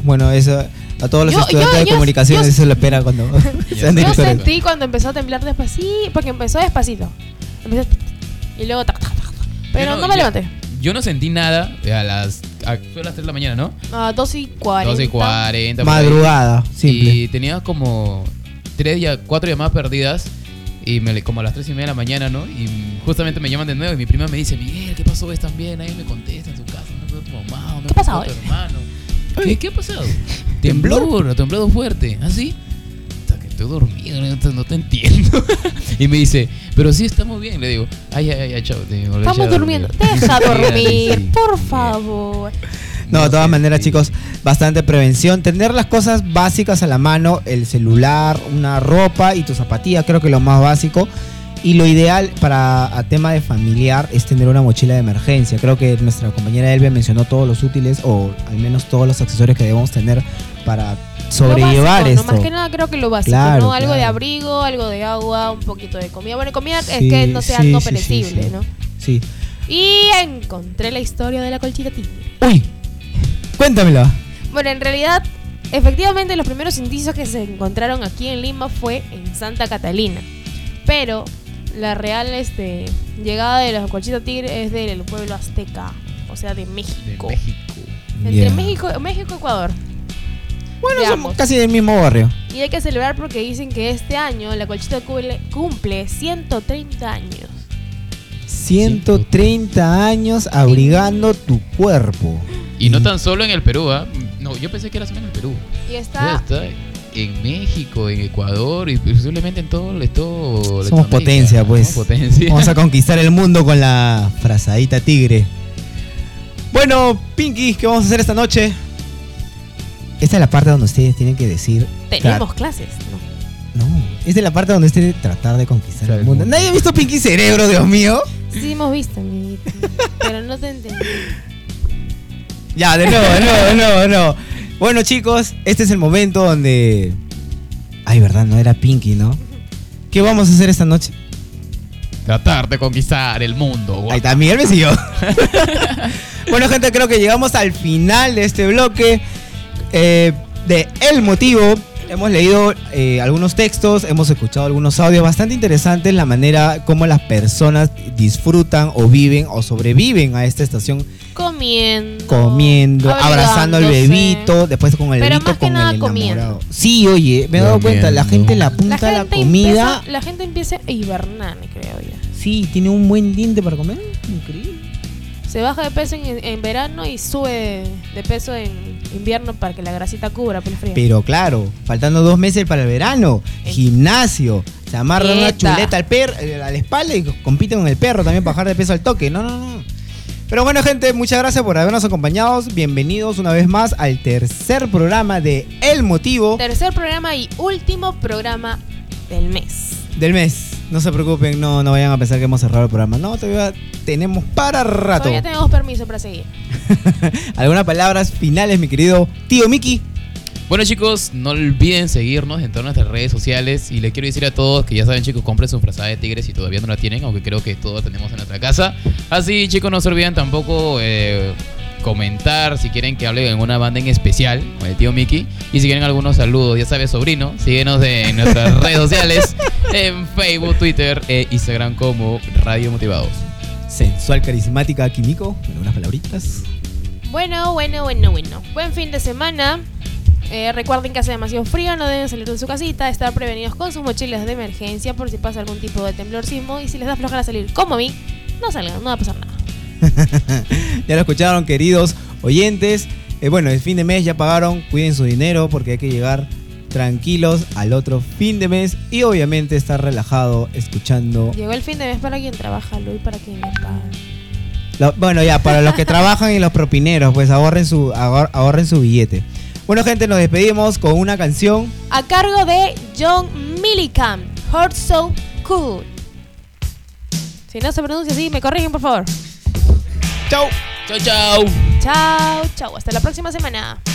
Bueno, eso, a todos los Yo- estudiantes yo- de yo- comunicaciones yo- eso lo espera cuando sean Yo sentí cuando empezó a temblar despacito, porque empezó despacito. Empezó y luego tac, tac, tac, tac. Pero no, me levanté. Yo no sentí nada a las. A, fue a las 3 de la mañana, ¿no? A 2 y 40. 12 y 40. por ahí. Madrugada, simple. Y tenía como 3 ya, 4 llamadas perdidas. Y me, como a las 3 y media de la mañana, ¿no? Y justamente me llaman de nuevo. Y mi prima me dice: Miguel, ¿qué pasó? ¿Estás bien? Ahí me contesta en su casa. No tu mamá. No ¿Qué pasó tu hermano. ¿Qué, ¿Qué ha pasado? Temblor, ha temblado fuerte. ¿Ah, sí? Puta, que estoy dormido, no te, no te entiendo. y me dice, pero sí estamos bien. Le digo, ay, ay, ay, chao. Estamos durmiendo. Deja dormir, sí. por favor. No, de todas maneras, chicos, bastante prevención. Tener las cosas básicas a la mano, el celular, una ropa y tu zapatilla, creo que lo más básico. Y lo ideal para a tema de familiar es tener una mochila de emergencia. Creo que nuestra compañera Elvia mencionó todos los útiles o al menos todos los accesorios que debemos tener para sobrellevar básico, esto. ¿no? Más que nada creo que lo básico, Claro, ¿no? Algo de abrigo, algo de agua, un poquito de comida. Bueno, comida Sí, es que no sea sí, no perecible, sí. ¿no? Sí. Y encontré la historia de la colchita tigre. Uy, cuéntamela. Bueno, en realidad, efectivamente los primeros indicios que se encontraron aquí en Lima fue en Santa Catalina. Pero la real este, llegada de la colchita tigre es del pueblo azteca, o sea, de México. Entre Yeah. México, México y Ecuador. Bueno, De somos casi del mismo barrio. Y hay que celebrar porque dicen que este año la colchita cumple, cumple 130 años. 130 años abrigando tu cuerpo. Y no tan solo en el Perú, ¿ah? No, yo pensé que era solo en el Perú. Y está Está en México, en Ecuador y posiblemente en todo, en todo Somos potencia, ¿no? pues. Potencia. Vamos a conquistar el mundo con la frazadita tigre. Bueno, Pinky, ¿qué vamos a hacer esta noche? Esta es la parte donde ustedes tienen que decir. tenemos clases, ¿no? No, esta es la parte donde ustedes tratar de conquistar el mundo. ¿Nadie ha visto Pinky Cerebro, Dios mío? Sí hemos visto, amiguito. pero no te entendí. Ya, de nuevo, de nuevo, de nuevo, de nuevo. Bueno, chicos, este es el momento donde. Ay, verdad, no era Pinky, ¿no? ¿Qué vamos a hacer esta noche? Tratar de conquistar el mundo. Ahí está, Miguel me siguió. bueno, gente, creo que llegamos al final de este bloque eh, de El Motivo. Hemos leído eh, algunos textos, hemos escuchado algunos audios bastante interesantes, la manera como las personas disfrutan o viven o sobreviven a esta estación Comiendo. comiendo, abrazando al bebito, después con el Pero bebito más que con nada el comiendo. enamorado. Sí, oye, me he dado cuenta, la gente la apunta La a la comida. empieza, la gente empieza a hibernar, creo ya. Sí, tiene un buen diente para comer. Increíble. Se baja de peso en, en verano y sube de peso en invierno para que la grasita cubra por el frío. Pero claro, faltando dos meses para el verano, gimnasio, se amarra una chuleta al perro, a la espalda y compite con el perro también para bajar de peso al toque. No, no, no. Pero bueno, gente, muchas gracias por habernos acompañado. Bienvenidos una vez más al tercer programa de El Motivo Tercer programa y último programa del mes. del mes. No se preocupen, no, no vayan a pensar que hemos cerrado el programa. No, todavía tenemos para rato. Todavía tenemos permiso para seguir. Algunas palabras finales, mi querido tío Miki. Bueno chicos, no olviden seguirnos en todas nuestras redes sociales y les quiero decir a todos que ya saben chicos, compren su frazada de tigres si todavía no la tienen, aunque creo que todos tenemos en nuestra casa. Así chicos, no se olviden tampoco eh, comentar si quieren que hable en una banda en especial con el tío Mickey y si quieren algunos saludos, ya sabes sobrino, síguenos en nuestras redes sociales, en Facebook, Twitter e Instagram como Radio Motivados. Sensual, carismática, químico. Algunas palabritas. Bueno, bueno, bueno, bueno. Buen fin de semana. Eh, recuerden que hace demasiado frío, no deben salir de su casita, estar prevenidos con sus mochilas de emergencia por si pasa algún tipo de temblorcismo y si les da flojera salir como a mí, no salgan, no va a pasar nada. ya lo escucharon, queridos oyentes. Eh, bueno, el fin de mes ya pagaron. Cuiden su dinero porque hay que llegar tranquilos al otro fin de mes y obviamente estar relajado escuchando. Llegó el fin de mes para quien trabaja, Luis, para quien le paga. Lo- bueno, ya, para los que trabajan y los propineros, pues ahorren su, ahor- ahorren su billete. Bueno, gente, nos despedimos con una canción. A cargo de John Millican, Heart So Cool. Si no se pronuncia así, me corrigen, por favor. Chau. Chau, chau. Chao, chao. Hasta la próxima semana.